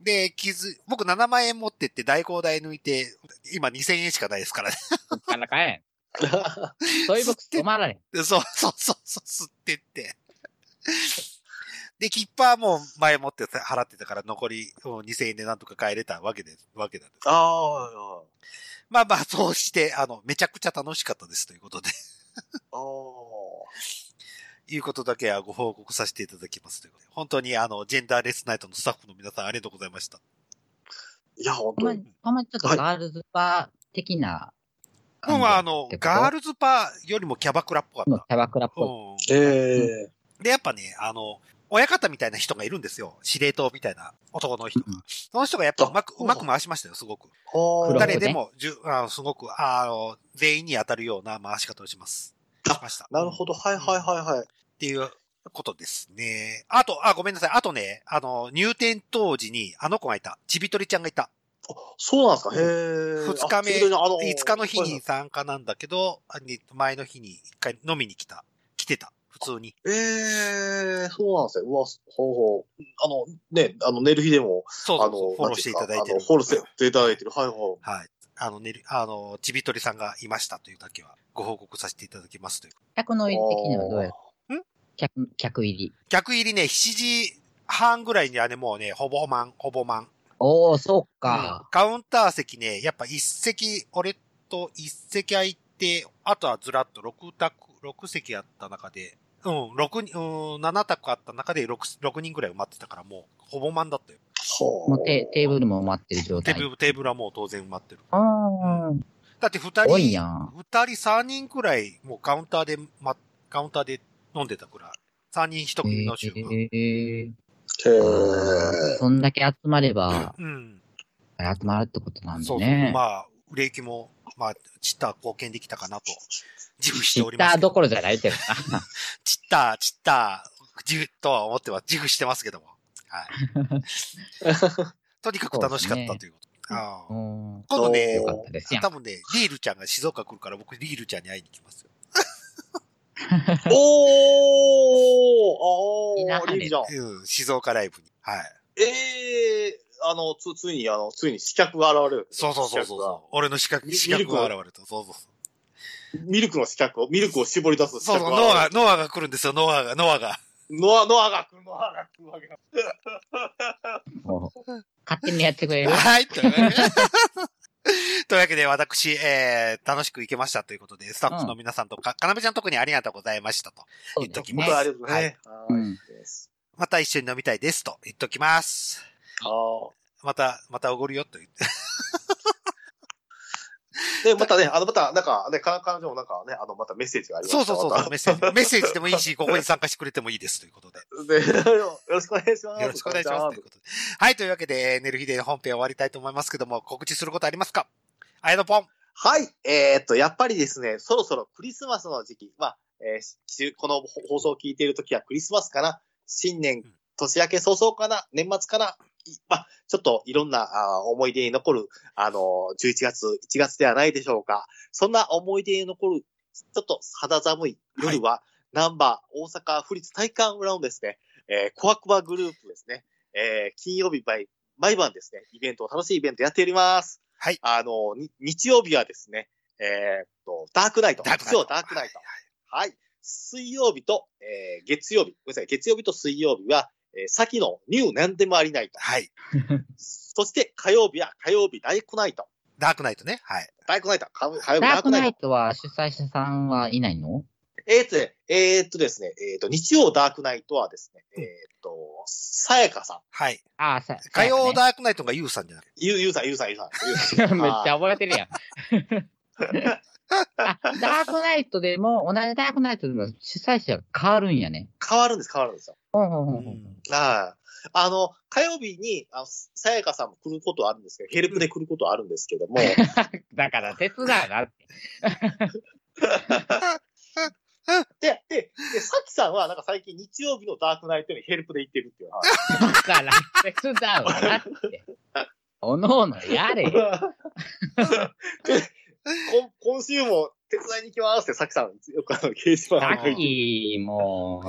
A: で、傷、僕7万円持ってって代行代抜いて、今2000円しかないですからね。
B: そっから帰ん。トイボックス止まられん。
A: でそうそうそうそう、吸ってって。で、切符はもう前もって払ってたから残りうん2000円でなんとか帰れたわけです、わけなんです。
C: ああ、
A: まあまあ、そうして、あの、めちゃくちゃ楽しかったですということで、
C: ああ。
A: いうことだけはご報告させていただきますということで。本当にあの、ジェンダーレスナイトのスタッフの皆さんありがとうございました。
C: いや、本当に。
B: たまに、たまにちょっとガールズバー的な感じ
A: うん、あの
B: って、こと？
A: ガールズパーよりもキャバクラっぽかっ
B: のキャバクラっぽい。
A: た。うん。
C: ええ
A: で、やっぱね、あの、親方みたいな人がいるんですよ。司令塔みたいな男の人が。
B: うん
A: その人がやっぱうまく、
C: あ
A: うまく回しましたよ、すごく。誰でも、じゅあすごく、あの、全員に当たるような回し方をします。
C: あ
A: しました。
C: なるほど。はいはいはいはい。
A: っていうことですね。あと、あ、ごめんなさい。あとね、あの、入店当時にあの子がいた。ちびとりちゃんがいた。
C: あそうなんですか？へえ。
A: 二日目、
C: あの
A: 5日の日に参加なんだけど、あに前の日に一回飲みに来た。来てた。普通に。
C: ええそうなんですよ。うわ、ほうほう。あの、ね、あの、寝る日でも、
A: そうそうそう。フォローしていただいてる
C: あの。フォローしていただいてる。はいはい。
A: はい。あの、ねる、あの、ちびとりさんがいましたというだけはご報告させていただきますという。
B: 客の入り的にはどうや？
A: ん？
B: 客、客入り。
A: 逆入りね、7時半ぐらいにはね、もうね、ほぼ満、ほぼ満。
B: おー、そう
A: うん
B: か。
A: カウンター席ね、やっぱ一席、俺と一席空いて、あとはずらっと6択、6席あった中で、うん、6人、うん、7択あった中で 6, 6人ぐらい埋まってたからもう、ほぼ満だったよ。
C: は
B: もうテテーブルも待ってる状態。
A: テーブル、テーブルはもう当然埋まってる。
B: あー、
A: だって二人。二人三人くらい、もうカウンターで、ま、カウンターで飲んでたくらい。三人一組の集合。
B: えー、
C: へえ。
B: そんだけ集まれば、
A: うん。
B: 集まるってことなん
A: そうそう。
B: でね。
A: まあ、売れ行きも、まあ、ちった貢献できたかなと、自負しておりますけど。
B: ッターどころじゃないけどな。
A: ちった、ちった、自負とは思っては自負してますけども。はい。とにかく楽しかったということ。ああ
B: うん。
A: 今度ね多。分ね、リールちゃんが静岡来るから僕リールちゃんに会いに行きますよ。
C: おーあー、リーじゃん。
A: うん、静岡ライブに。はい。
C: ええあの、つ、ついに、あの、ついに刺客が現れる。
A: そうそうそうそう。俺の資格、
C: ミ
A: 資格が現れた。そうそうそう。
C: ミルクの刺客を、ミルクを絞り出す刺
A: そうそう、
C: 客が
A: ノア、ノアが来るんですよ、ノアが、ノアが。
C: ノア、ノアが来る、ノアが来るわけだ。
B: 勝手にやってくれる。
A: はい、というわけで。というわけで、私、えー、楽しく行けましたということで、スタッフの皆さんとか、かなめちゃん特にありがとうございましたと。言っときます
C: ありがとうございます。はい
B: うん
C: です
A: また一緒に飲みたいですと言っときます。また、またおごるよと言って。
C: で、またね、あの、また、なんか、ね、か彼女もなんかね、あの、またメッセージがありました。
A: そうそうそうそう、
C: ま
A: メッセージ。メッセージでもいいし、ここに参加してくれてもいいですということで。
C: たで、よろしくお願いします。
A: よろしくお願いしますということで。はい、というわけで、寝る日で本編終わりたいと思いますけども、告知することありますか？あやのぽん。
C: はい。えーっと、やっぱりですね、そろそろクリスマスの時期、まあ、えーしこの放送を聞いている時はクリスマスかな？新年
A: うん、
C: 年明け早々かな？年末かな？いまあ、ちょっといろんなあー思い出に残る、あのー、11月、1月ではないでしょうか。そんな思い出に残る、ちょっと肌寒い夜は、ナンバー大阪府立体育館裏のですね、えー、コアクバグループですね、えー、金曜日毎毎晩ですね、イベント、楽しいイベントやっております。
A: はい。
C: あの、に日曜日はですね、えーっと、ダークナイト。
A: ダークナイト
C: ダークナイト。はい。水曜日と、えー月曜日。ごめんなさい。月曜日と水曜日は、えー先のニュー何でもありナイト。
A: はい。
C: そして火曜日は火曜日ダイクナイト。
A: ダークナイトね。はい。
C: ダイクナイト。火火曜日
B: ダークナイ
C: ダークナイト。
B: トは主催者さんはいないの？
C: えーっとね、えーっとですね、えーっと、日曜ダークナイトはですね、えーっと、さやかさん。
A: はい。
B: ああ、さ、
A: 火曜
B: だ。
A: ダークナイトがユウさんじゃなくて。
C: ゆう、ゆうさん、ゆうさん、ゆうさん。ゆうさん
B: めっちゃ覚えてるやん。あ、ダークナイトでも、同じダークナイトでも主催者が変わるんやね。
C: 変わるんです、変わるんですよ。はい。あの、火曜日に、あの、さやかさんも来ることはあるんですけど、ヘルプで来ることはあるんですけども、
B: だから手伝うなって。
C: で、で、で、さきさんは、なんか最近日曜日のダークナイトにヘルプで行ってるっていう話。
B: だから手伝うなって。おのおのやれ。
C: で今今週も手伝いに行きますって、さきさん、よくあの、掲示板に書いて
B: き、もう、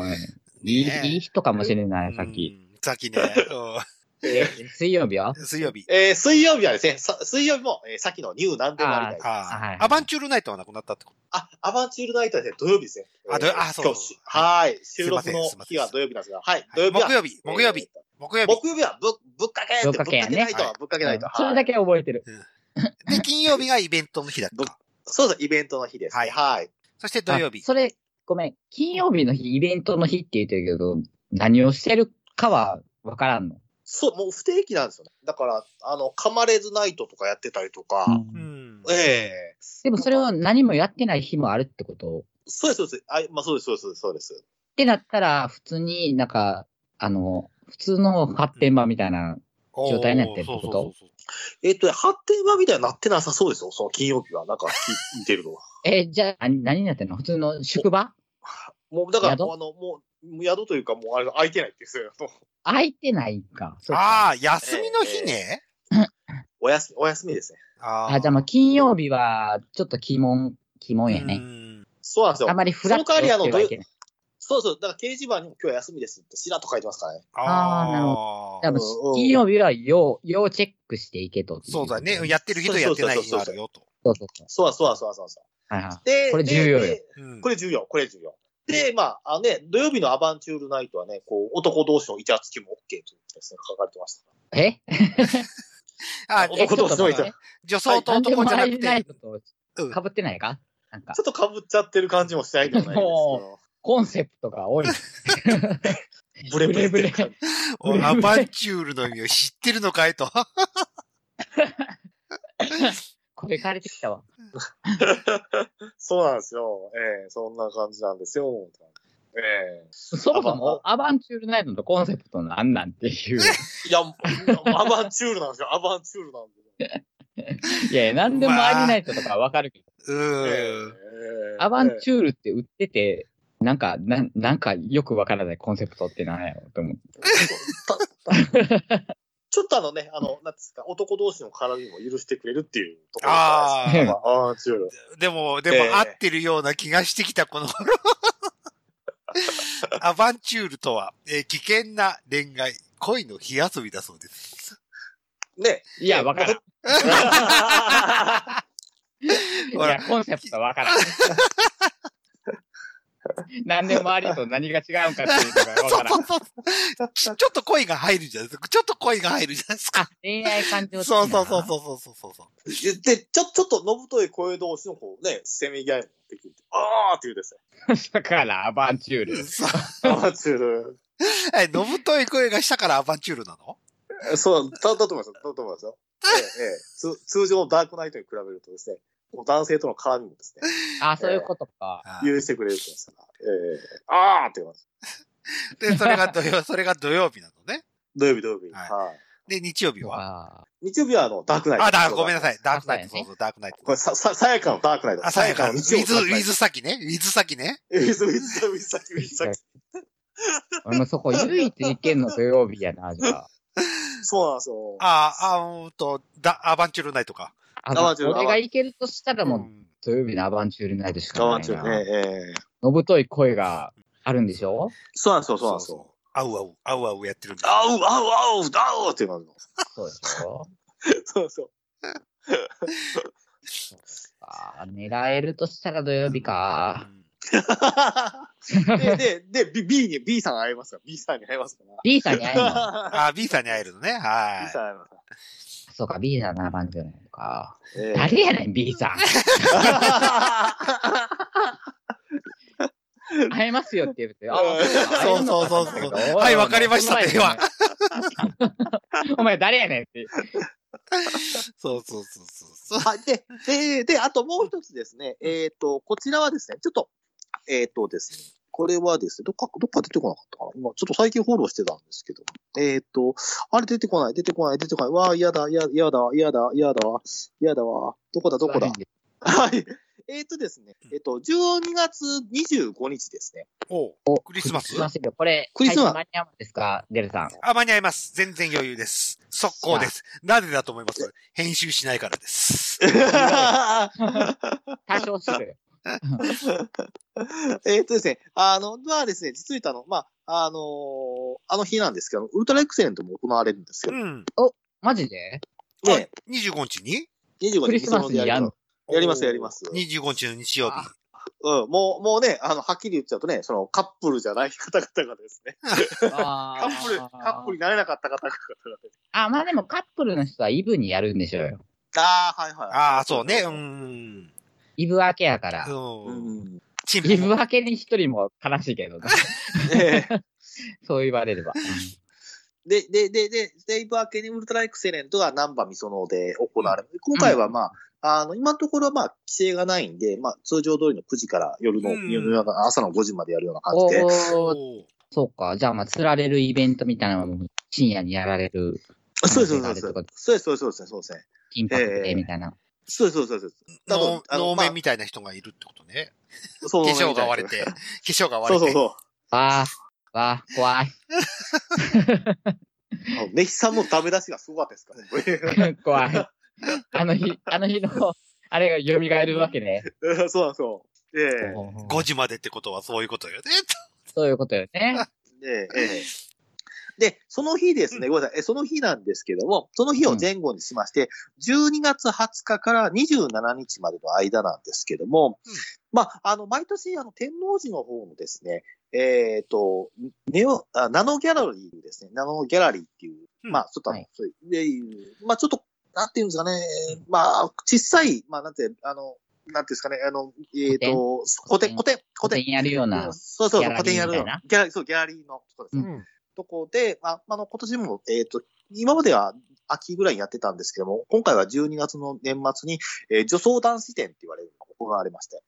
B: いい、
A: ね
B: いい人かもしれない、さっき。
A: うん。さっきね。う
B: え水曜日は？
A: ん 水曜日。
C: えー水曜日はですね、さ水曜日も、えーさっきのニューなんでもありない。あ
A: あ
B: はい
A: あ。アバンチュールナイトはなくなったってこ
C: アバンチュールナイトはですね、土曜日ですね。
A: あど
C: えー
A: あそう
C: はい。収録の日は土曜日なんですが、はい。
A: と
C: 土曜日は。
A: 木曜日、木曜日、
C: えー
A: 木曜日。
C: 木曜日はぶ、ぶっかけぶっかけないと、ぶっかけないと。はい
B: それだけ覚えてる。
A: で、金曜日がイベントの日だった。
C: そうです、イベントの日です、ね。
A: はい
C: はい。
A: そして土曜日
B: あ。それ、ごめん。金曜日の日、イベントの日って言ってるけど、何をしてるかはわからんの？
C: そう、もう不定期なんですよね。だから、あの、カマレズナイトとかやってたりとか、
A: うん。
C: ええ
B: でもそれを何もやってない日もあるってこと？
C: そうです、そうです。あまあ、そうです、そうです、そうです。
B: ってなったら、普通になんか、あの、普通の発展場みたいな、状態になってるってこと？
C: えっとね、発展場みたいになってなさそうですよ、その金曜日は。なんか聞い、見てるのは。
B: え、じゃあ、何何になってんの？普通の宿場？
C: もう、だから、
B: 宿？
C: もうあの、もう、もう宿というか、もう、あれ、空いてないっていう、もう
B: 空いてないんか。そうか
A: ああ、休みの日ね？
C: お休み、お休みですね。
A: あ
B: あ、じゃあまあ金曜日は、ちょっと鬼門、鬼門や
A: う
B: ね。
A: ん
C: そうなんですよ
B: あ。まりフラット
C: その代わりあの
B: 寄ってはいけない
C: そうそう。だから、掲示板にも今日は休みですって、しらっと書いてますからね。
B: あーなる
A: ほ
B: じゃあも
C: うん
B: う金曜日は要、要チェックしていけと。
A: そうだね。やってる日とやってない日があるよと。
B: そうそうそう。
C: そうだ、そうだ、そうだ、そうだ。
B: はいはい。
C: で、
B: これ重要よ
C: これ重要、これ重要。で、まあ、あのね、土曜日のアバンチュールナイトはね、こう、男同士のイチャつきも OK というですね、書かれてました。
B: え？
A: あ、
C: え男同士のイチャ
B: ちょっと待って
A: 女装と男じゃなくて、うん
B: かぶってないか？なんか
C: ちょ、っと被っちゃってる感じもしないでもないですけど。
B: コンセプトが多い。
C: ブレブレ
B: ブレ
A: アバンチュールの意味を知ってるのかいと。
B: これ借りてきたわ。
C: そうなんですよ。ええそんな感じなんですよ。ええ
B: そもそも、アバンチュールナイトのコンセプトなんなんっていう。
C: いや、アバンチュールなんですよ。アバンチュールなんで。
B: いやいや、なんでもありナイトとかわかるけど、
A: う
C: え
A: ーん。
C: え
B: アバンチュールって売ってて、なんか、なんなんかよくわからないコンセプトってなんやろうと思って。
C: ちょっとあのね、あの、なんですか、男同士の絡みも許してくれるっていうところ
A: あ
C: ああー、強い。
A: でも、でも、
C: ええ
A: 合ってるような気がしてきた、この頃。アバンチュールとは、えー危険な恋愛、恋の火遊びだそうです。
C: ね。
B: いや、わからん。い
A: ほら
B: や、コンセプトわからん。何でもありと何が違うんかっていうのがわからん。
A: そうそうちょちょっと恋が入るじゃないですか。ちょっと恋が入るじゃないですか。
B: あ、恋愛感情
A: そうそうそうそうそうそうそう。
C: で、ちょ、ちょっとのぶとい声同士のこうね、せめぎ合いもできる。あーっていうですね。
B: だから、アバンチュール。
A: そう
C: あーっていう。
A: え、のぶとい声がしたからアバンチュールなの？
C: そう、だ、だと思いますよ。だと思いますよ。ええ、ええ、つ通常のダークナイトに比べるとですね、男性との絡みもですね、
B: あ、そういうことか。
A: あ
C: 許してくれるって言います。ええ、あーって言います。
A: で、それが土曜、それが土曜日なのね。
C: 土曜日土曜日。
A: はい
C: はい。
A: で、日曜日は？
B: あ
C: 日曜日はあの、ダークナイト。
A: あ、だ、ごめんなさい。ダークナイト、
B: そう
A: そうダークナイト。
C: これ、さ、さ、さやかのダークナイト。
A: あ、さやかの、ウ
C: の
A: ィズ、ウ
C: 日曜のダークナイト
A: ィズ先ね。ウィズ先ね。
C: ウィズ、ウィズ、ウィズ先、ウィズ先。
B: あ。もうそこ唯一いけんの土曜日やな、じゃあ。
C: そうなんですよ。
A: ああ、あうんと、だ、アバンチュールナイトか。
B: あ
C: アバンチュール
B: 俺がいけるとしたらもう、
A: ん
B: 土曜日のアバンチュールナイトしか
C: ガ
B: ないな。
C: ね、ええ
B: のぶとい声があるんでしょ？
C: そうなんですよ、そうなんですよ。
A: あうあう、あうあうやってるんだ。
C: あう、あう、あう、あうって言うの。
B: そうでしょ？
C: そうそう。
B: あー狙えるとしたら土曜日か。
C: で、で、で、B, B に、B さん会えますか？ら、B さんに会えますか？ら。
B: B さんに会えるの？
A: あ、B さんに会えるのね。
C: B
A: は
C: さん会えますか
B: そうか、B さんのアバンチュールナイトか。
C: ら。ええ
B: 誰やねん、B さん。会えますよって言って、あ
C: うん
A: そうそうそうそうはいわかりましたでは。
B: お前誰やねんって。
A: い。そうそうそうそう。
C: はい。で、で、で、あともう一つですね。えっ、と、こちらはですね、ちょっと、えっ、とですね、これはですね、どっか、どっか出てこなかったかな今、ちょっと最近フォローしてたんですけど。えっ、と、あれ出てこない、出てこない、出てこない。わあ、嫌だ、嫌だ、嫌だ、嫌だ、嫌だわ、嫌だわ。どこだ、どこだ。はい。えっ、とですね、えっ、と、12月25日ですね。
A: おうクリスマス？
B: すいませんよ。これ、
C: クリスマス？
B: 間に合うんですか？デルさん。
A: あ、間に合います。全然余裕です。速攻です。なぜだと思います？編集しないからです。
B: 多少する。
C: えっとですね、あの、まあですね、実は言うとあの、まあ、あのーあの日なんですけど、ウルトラエクセレントも行われるんですよ。
A: うん。
B: マジで？
C: ね、
A: 25日に
C: ？25日
B: クリスマスにやんの
C: やります、やります。
A: ?25 日の日曜日。
C: うん、もう、もうね、あの、はっきり言っちゃうとね、そのカップルじゃない方々がですね、
B: あ
C: カップル、カップルになれなかった方々がね。
B: あ、まあでもカップルの人はイブにやるんでしょうよ。
C: ああ、はいはい。
A: ああ、そうね。う。ん。
B: イブ明けやから。
C: う
A: うん。
B: イブ
A: ポ
B: 明けに一人も悲しいけどな。
C: ええ
B: そう言われれば。
C: で、で、で、で、デイブ明けにウルトラエクセレントがナンバミソノで行われる。今回はまあ、あの、今のところはまあ、規制がないんで、まあ、通常通りの9時から夜の、
A: うん
C: 夜中朝の5時までやるような感じで。
B: おー、そうか。じゃあまあ、釣られるイベントみたいなのも深夜にやられる。
C: そうです、そうです。そうです、そうです、そうです、そうですね。
B: 緊迫でみたいな。
C: そうそうそうです。多分
A: 能
C: あの
A: 能面みたいな人がいるってことね。
C: そう
A: 化粧が割れて、化粧が割れて。
C: そうそうそう。
B: わあ、わあ、怖い。
C: あのネヒさんのダメ出しがすごかったですからね。
B: 怖い。あの日、あの日の、あれが蘇るわけね。
C: そうなんですよ。ええ
A: 5時までってことはそういうことよね。
B: そういうことよね。
C: ええええで、その日ですね、ごめんなさい、えその日なんですけども、その日を前後にしまして、12月20日から27日までの間なんですけども、
A: うん。
C: まあ、あの、毎年、あの、天王寺の方のですね、えっ、と、ネオあ、ナノギャラリーですね、ナノギャラリーっていう、
A: うん。
C: まあ、ちょっとあの、
B: はい。
C: そういうでいう、まあ、ちょっと、なんていうんですかね、まあ、小さい、まあ、なんて、あの、なんていうんですかね、あの、えっ、と、古典、古典、古典
B: 古典。やるような。
C: そうそう古典やるよう
B: な。
C: ギャラリー、そう、ギャラリーの人ですね。
A: うん。
C: とこで、まあ、あの、今年も、えっ、と、今までは秋ぐらいにやってたんですけども、今回は12月の年末に、えー女装男子展って言われるのが行われまして。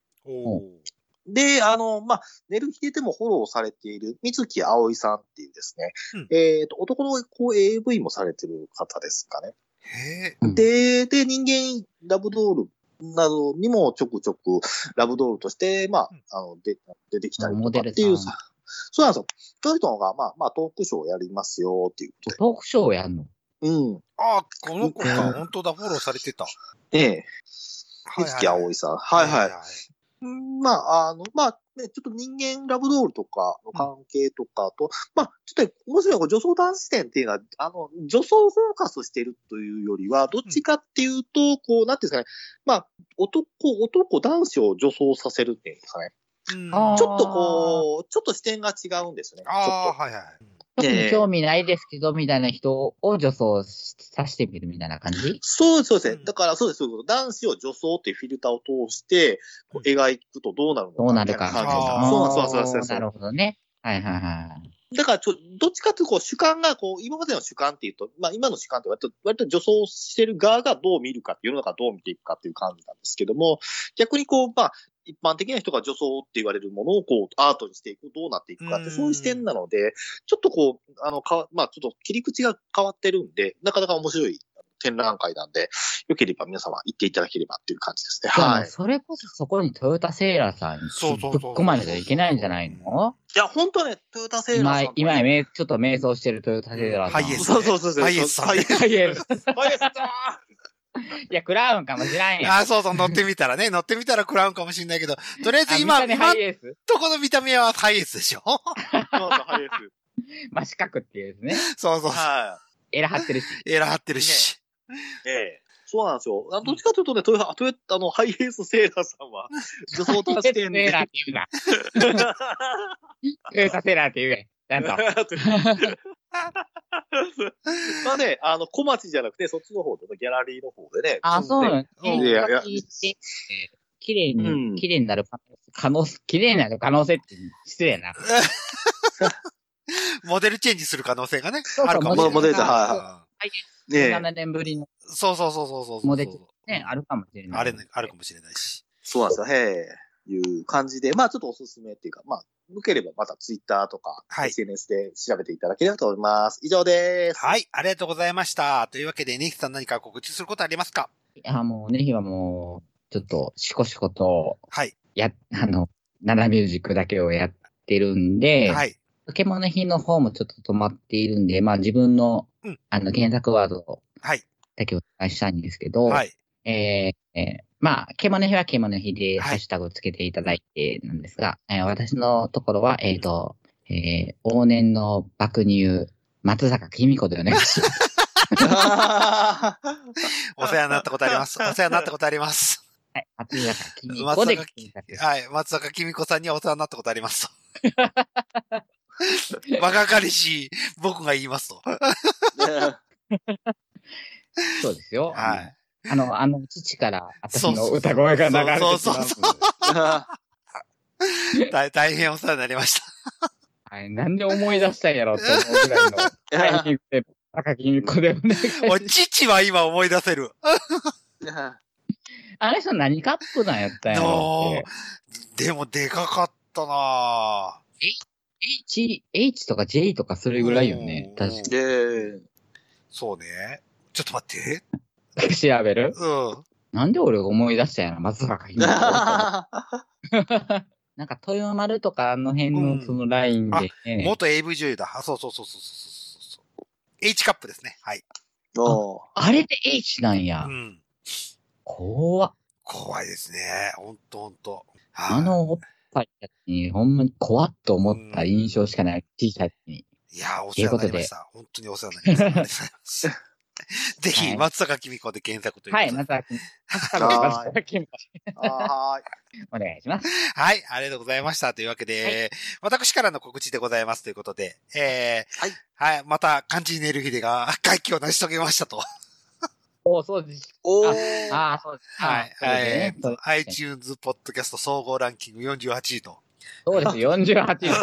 C: で、あの、まあ、寝る日ででもフォローされている水木葵さんっていうですね、
A: うん。
C: えっ、と、男の子 AV もされてる方ですかね。で、で、人間ラブドールなどにもちょくちょくラブドールとして、ま
A: うん。
C: あ、あの、で出てきたりとかっていう
B: さん
C: さ、そうなんですよ。そういう人が、まあ、まあ、トークショーをやりますよっていうことで。
B: トークショーをやんの？
C: うん。
A: あ、この子か。
C: うん
A: 本当だ、フォローされてた。
C: ええ。
A: はい
C: 水木葵さん。はいはい。
A: い。
C: うんまあ、あの、まあ、ね、ちょっと人間ラブドールとかの関係とかと、まあ、ちょっと面白いのが女装男子展っていうのは、あの、女装フォーカスしてるというよりは、どっちかっていうと、こう、なんていうんですかね、まあ、男、男、男子を女装させるっていうんですかね。ちょっとこう、ちょっと視点が違うんですね。ちょ
A: あ
C: っ
A: あ、はいはい。
B: 特
C: ええ
B: に興味ないですけど、みたいな人を女装させてみるみたいな感じ？
C: そうです、そうですね。
A: うん
C: だから、そうです、そういうこと。男子を女装っていうフィルターを通して、こう描くとどうなるのか。
B: どうなるか。
C: みたいな感じ
A: あー
C: そうなんです、そうなんです、そうなんです
B: な。るほどね。はいはいはい。
C: だからちょ、どっちかっていうと、こう、主観が、こう、今までの主観っていうと、まあ今の主観って割と、割と女装してる側がどう見るか、世の中どう見ていくかっていう感じなんですけども、逆にこう、まあ、一般的な人が女装って言われるものをこう、アートにしていく、どうなっていくかって、
A: うん
C: そういう視点なので、ちょっとこう、あの、かわ、まあちょっと切り口が変わってるんで、なかなか面白い展覧会なんで、よければ皆様行っていただければっていう感じですね。はい。
B: それこそそこにトヨタセーラーさんに
A: そうそうそう
B: ぶっ込まれちゃいけないんじゃないの？
C: いや、本当はね、トヨタセーラーさん、
B: 今今ちょっと迷走してるトヨタセーラーさん。
A: ハイエース
C: そうそうそうそう。
A: ハイエースさん
C: ハイエース
B: ハイエース。
C: ハイエースだ
B: いや、クラウンかもしらんやん。
A: あ、そうそう、乗ってみたらね、乗ってみたらクラウンかもしれないけど、とりあえず今、
B: ハイエース
A: とこの見た目はハイエースでしょ？
C: ーハイエース。
B: まあ、四角っていうですね。
A: そうそうそう。
C: は
B: エラ張ってるし。
A: エラ張ってるし。
C: い。ええ。そうなんですよ。あどっちかというとね、トヨタ、トヨタ、あの、ハイエースセーラーさんは、女装としてん
B: セーラーって言うな。トヨタセーラーって言え。ちゃんと。
C: まあね、あの、小町じゃなくて、そっちの方でね、ギャラリーの方でね。
B: あ、そうなん
A: うん
B: ね。
C: いやいや
B: 綺麗
C: うん
B: に、綺麗になる可能性、綺麗になる可能性って失礼な。
A: モデルチェンジする可能性がね、
B: そうそう
A: あるかもしれない。
C: モデルチェンジ
A: は
C: ねえ
B: 7年ぶりの
A: い。そうそうそうそうそうそう。
B: モデルね、あるかもしれない。
A: あれね、あるかもしれないし。
C: そうなんですよ。へえ。いう感じで、まあちょっとおすすめっていうか、まあ、向ければまたツイッターとか、
A: はい
C: SNS で調べていただければと思います。以上です。
A: はい、ありがとうございました。というわけで、ネヒさん何か告知することありますか？
B: いや、もうね、日はもう、ちょっと、しこしこと、
A: はい。
B: や、あの、ナナミュージックだけをやってるんで、
A: はい。
B: ポケモンの日の方もちょっと止まっているんで、まあ自分の、
A: うん
B: あの、検索ワード
A: はい。
B: だけお願いしたいんですけど、
A: はい。
B: えーえーまあ、獣の日は獣の日で、
A: はい
B: ハッシュタグをつけていただいてなんですが、えー私のところは、えっ、と、えー往年の爆乳、松坂君子でお願いします。
A: お世話になったことあります。お世話になったことあります。
B: はい、松坂君子で
A: はい。松坂君子さんにはお世話になったことありますと。若かりし、僕が言いますと。
B: そうですよ。
A: はい。
B: あの、あの、父から私の歌声が流れてきます。
A: そうそうそう大大変お世話になりました。
B: はい、なんで思い出したんやろって思うぐらいのタイミングで、坂君子でお願いし
A: おい父は今思い出せる。
B: あの人何カップなんやったんやろ
A: の
B: って。
A: でもでかかったなぁ
B: H、H とか J とかそれぐらいよね。
A: うん
B: 確か
C: で、
A: そうね。ちょっと待って。
B: に。調べる？
A: うん。
B: なんで俺が思い出したんやろ？松坂君子。なんか豊丸とかあの辺
A: うん
B: のそのラインでね。
A: 元 AV 女優だ。あそうそうそうそうそうそうそう。H カップですね。はい。
C: おー
B: あれで H なんや
A: う。ん。
B: 怖っ。
A: 怖いですね。ほんとほんと。
B: あのおっぱいたちにほんまに怖っと思った印象しかない。小さい時に。
A: いやー、お世話になりました。本当にお世話になりました。ありがとうございます。ぜひ、
B: はい
A: 松坂君子で検索というこ
B: はい、
A: とで。
B: 松坂君。松坂君子
C: はーい。
B: お願いします。
A: はい、ありがとうございました。というわけで、私からの告知でございますということで、えー、
C: はい。
A: はい、また、漢字ネルヒデが外気を成し遂げましたと。
B: おそうです。
C: おー。
B: ああ、そうです。
A: はい。え
B: ねそう
A: ー、iTunes ポッドキャスト総合ランキング48位と、
B: そうです。48で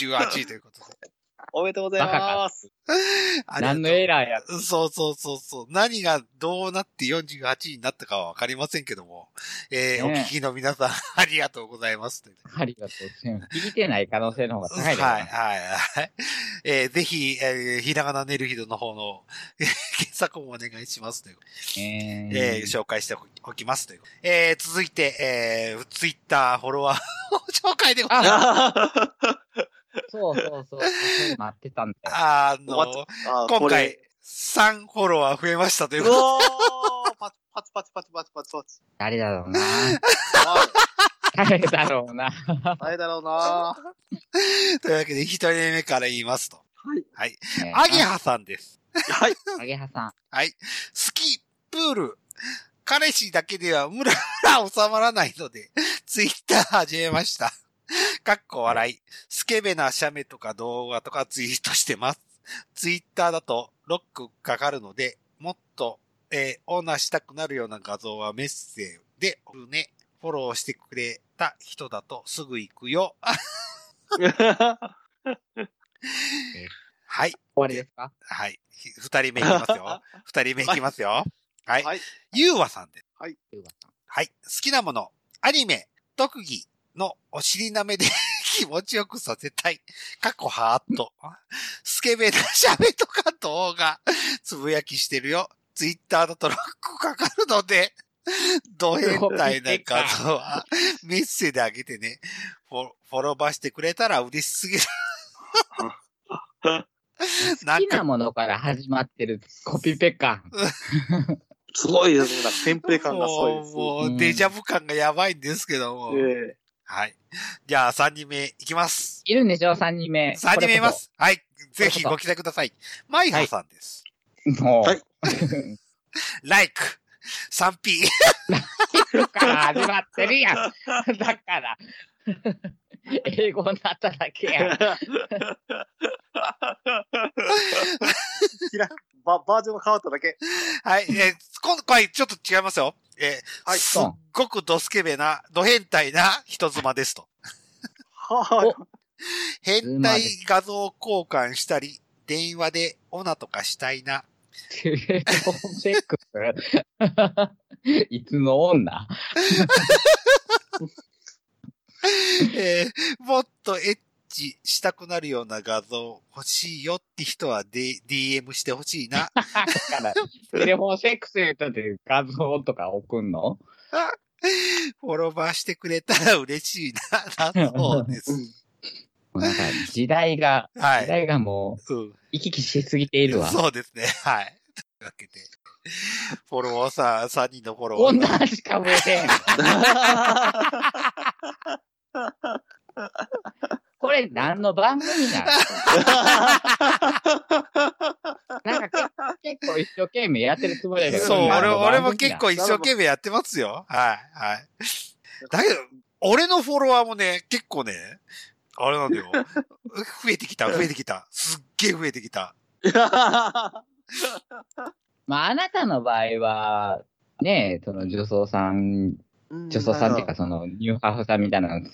B: すよ。
A: 18位ということで。
C: おめでとうございます。
B: 何のエラーや。
A: そうそうそうそう。何がどうなって48位になったかはわかりませんけども、えー
B: ね
A: お聞きの皆さん、ありがとうございます。
B: ありがとうございます。聞いてない可能性の方が高いです。
A: はい、はい、はい。えーぜひ、えーひらがなネルヒドの方のえー検索もお願いしますという。
B: え
A: えー
B: ー
A: 紹介しておきますという。えー続いて、えー、ツイッターフォロワー 紹介でございます。
B: そうそうそう。待ってたんだよ。
A: あの、今回、3フォロワー増えましたという
C: う
A: ことで。
C: おーパチパチパチパチパチパチパチ。
B: 誰だろうな。
C: はい
B: 誰だろうな。
C: 誰だろうなは
A: というわけで、一人目から言いますと。
C: い。
A: はい。
B: ね
A: アゲハさんです。
C: はい。
B: あげはさん。
A: はい。スキー、プール。彼氏だけではムラムラ収まらないので、ツイッター始めました。かっこ笑い。スケベな写メとか動画とかツイートしてます。ツイッターだとロックかかるので、もっと、えーオーナーしたくなるような画像はメッセージで送るね。フォローしてくれた人だとすぐ行くよ。はい。
B: 終わりですか？
A: はい。ひ二人目いきますよ。二人目いきますよ。はい。
C: はい。
A: ゆうわさんです。
B: ゆうがさん
A: はい。好きなもの、アニメ、特技のお尻舐めで気持ちよくさせたい。過去ハート。スケベな喋とか動画、つぶやきしてるよ。ツイッターだとロックかかるので、ド変態な画像はメッセであげてね。フォフォローバーしてくれたら嬉しすぎる。
B: 好きなものから始まってるコピペ感。
C: すごいですね。テンプレ感がすごいです。
A: もう、も
B: う
A: デジャブ感がやばいんですけども。
C: え
A: はい。じゃあ、三人目いきます。
B: いるんでしょ？三人目。
A: 三人目います。はい。ぜひご期待ください。マイハさんです。
B: こそ。もう。
C: はい
A: like 3P。
B: から始まってるやん。だから。英語になっただけやん。
C: ババージョンが変わっただけ。
A: はい。えー今回ちょっと違いますよ。えー
C: はい
A: すっごくドスケベな、ド変態な人妻ですと。
C: は
A: 変態画像交換したり、電話でオナとかしたいな。
B: セックス？いつの女？
A: えーもっとエッチしたくなるような画像欲しいよって人は、D、DM してほしいな。
B: だから、テレフォンセックス言ったって画像とか送んの？
A: フォローバーしてくれたら嬉しいな。だそうです。
B: なんか時代が、
A: はい
B: 時代がもう
A: うん。
B: 行き来しすぎているわ。
A: そうですね。はい。というわけで、フォロワーさん、3人のフォロワー。
B: 女しか増えてへん。これ何の番組なの なんか結構一生懸命やってるつもりだけど。
A: そう、俺、俺も結構一生懸命やってますよ。はい、はい。だけど、俺のフォロワーもね、結構ね、あれなんだよ。増えてきた、増えてきた。すっげえ増えてきた。
B: まあ、あなたの場合は、ねその女装さん、女装さんっていうか、そのニューハーフさんみたいなの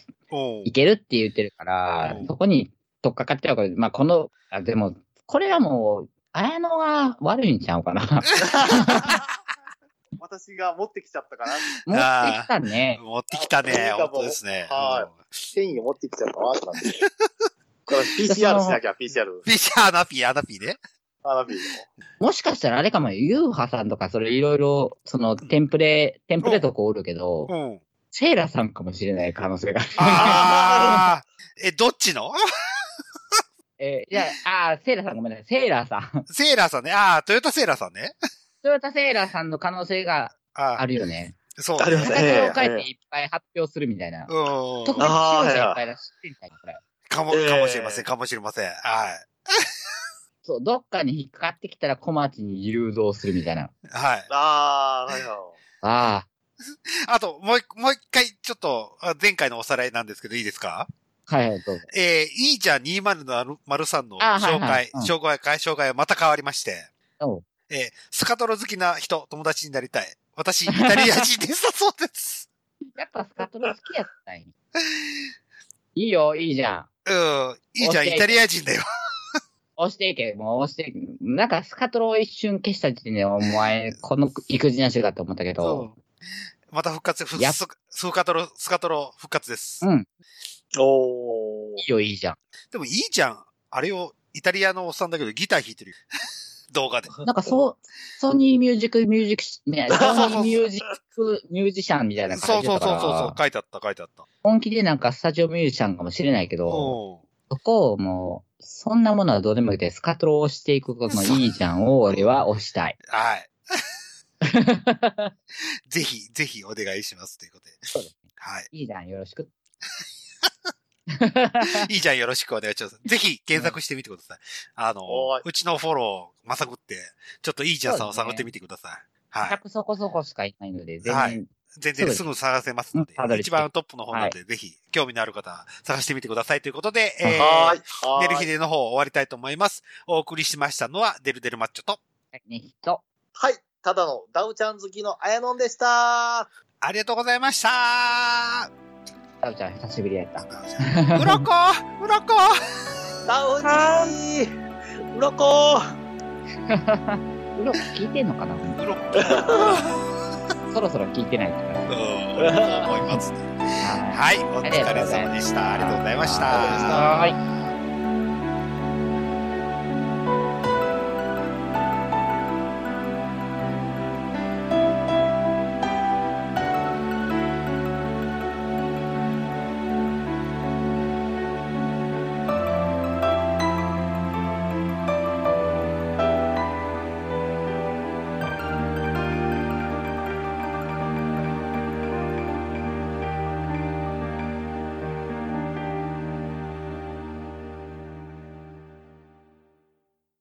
B: いけるって言ってるから
A: うん、
B: そこに取っかかっちゃうから、まあ、この、あでも、これはもう、綾野が悪いんちゃうかな。
C: 私が持ってきちゃったかな。
B: 持ってきたね。
A: 持ってきたね。
C: あ
A: 本当ですね。
C: は
A: うん
C: 繊維を持ってきちゃったわ、って感じ。これ PCR しなきゃ、PCR。
A: ピシャーナピー、アナピーね。
C: アラビー
B: もしかしたらあれかもよ、ユーハさんとかそれいろいろ、そのテンプレ、テンプレとこおるけど、
A: うん。
B: セイラさんかもしれない可能性がある。
A: ああ、え、どっちの？
B: えーいや、あーセイラさんごめんなさい。セイラーさん。
A: セーラーさんね。ああ、トヨタセーラーさんね。
B: トヨタセイラーさんの可能性が
A: あ
B: あるよね。
A: そう、
C: ありますね
B: 形を変えていっぱい発表するみたいな。
A: うん。
B: 特別仕様者いっぱい出してみたいな、これ。
A: かも、
C: ええ
A: かもしれません、かもしれません。はい。
B: そう、どっかに引っかかってきたら小町に誘導するみたいな。
A: はい。
C: あー、はいはい。
B: あ
A: あと、もう一、もう一回、ちょっと、あ前回のおさらいなんですけど、いいですか？
B: あ、はいはい、どうぞ。
A: えー、いいじゃん203の紹介、
B: はいうん
A: 紹介会、紹介はまた変わりまして、えー、スカトロ好きな人、友達になりたい。私、イタリア人でした そうです。
B: やっぱスカトロ好きやったんやいいよ、いいじゃん。
A: うん、いいじゃん、イタリア人だよ。
B: 押していけ、もう押していけ。なんかスカトロを一瞬消した時点で、お前、この育児なしだと思ったけ
A: う
B: ど、
A: ん。また復活、ふ
B: やっ
A: ススカトロ、スカトロ復活です。
B: うん、
C: おー。
B: いいよ、いいじゃん。
A: でもいいじゃん。あれを、イタリアのおっさんだけどギター弾いてるよ。動画で。
B: なんかそう、ソニーミュージックミュージック ソニーミュージックミュージシャンみたいな
A: そうそう
B: 感じだったから
A: そうそうそう、書いてあった、書いてあった。
B: 本気でなんかスタジオミュージシャンかもしれないけど、
A: お
B: そこをもう、そんなものはどうでもいいで、スカトロを押していくことのいいじゃんを俺は押したい。
A: はい。ぜひ、ぜひお願いしますということで。
B: そうですね。
A: はい。
B: いいじゃん、よろしく。
A: いいじゃん、よろしくお願いします。ぜひ検索してみてください。あのうちのフォロー、まさぐって、ちょっといいじゃんさんを探ってみてください。はい。
B: 100そこそこしかいないので、全
A: はい
B: 然、
A: 全然すぐ探せますので
B: うんたど、り着け
A: 一番トップの方なので、ぜひ、興味のある方は探してみてくださいということで、えー、デル。ヒデの方終わりたいと思います。お送りしましたのは、デルデルマッチョと。
C: はい。ただのダウちゃん好きのあやのんでした。
A: ありがとうございました
B: タウちゃん久しぶりやった。
A: うろこうろこ
C: ダウジーうろこ
B: うろこ聞いてんのかな
A: うろこ
B: そろそろ聞いてないから。
A: うん、そう思いますね。
B: は
A: はい、お疲れ様でした。ありがとうございました。
B: い。はい。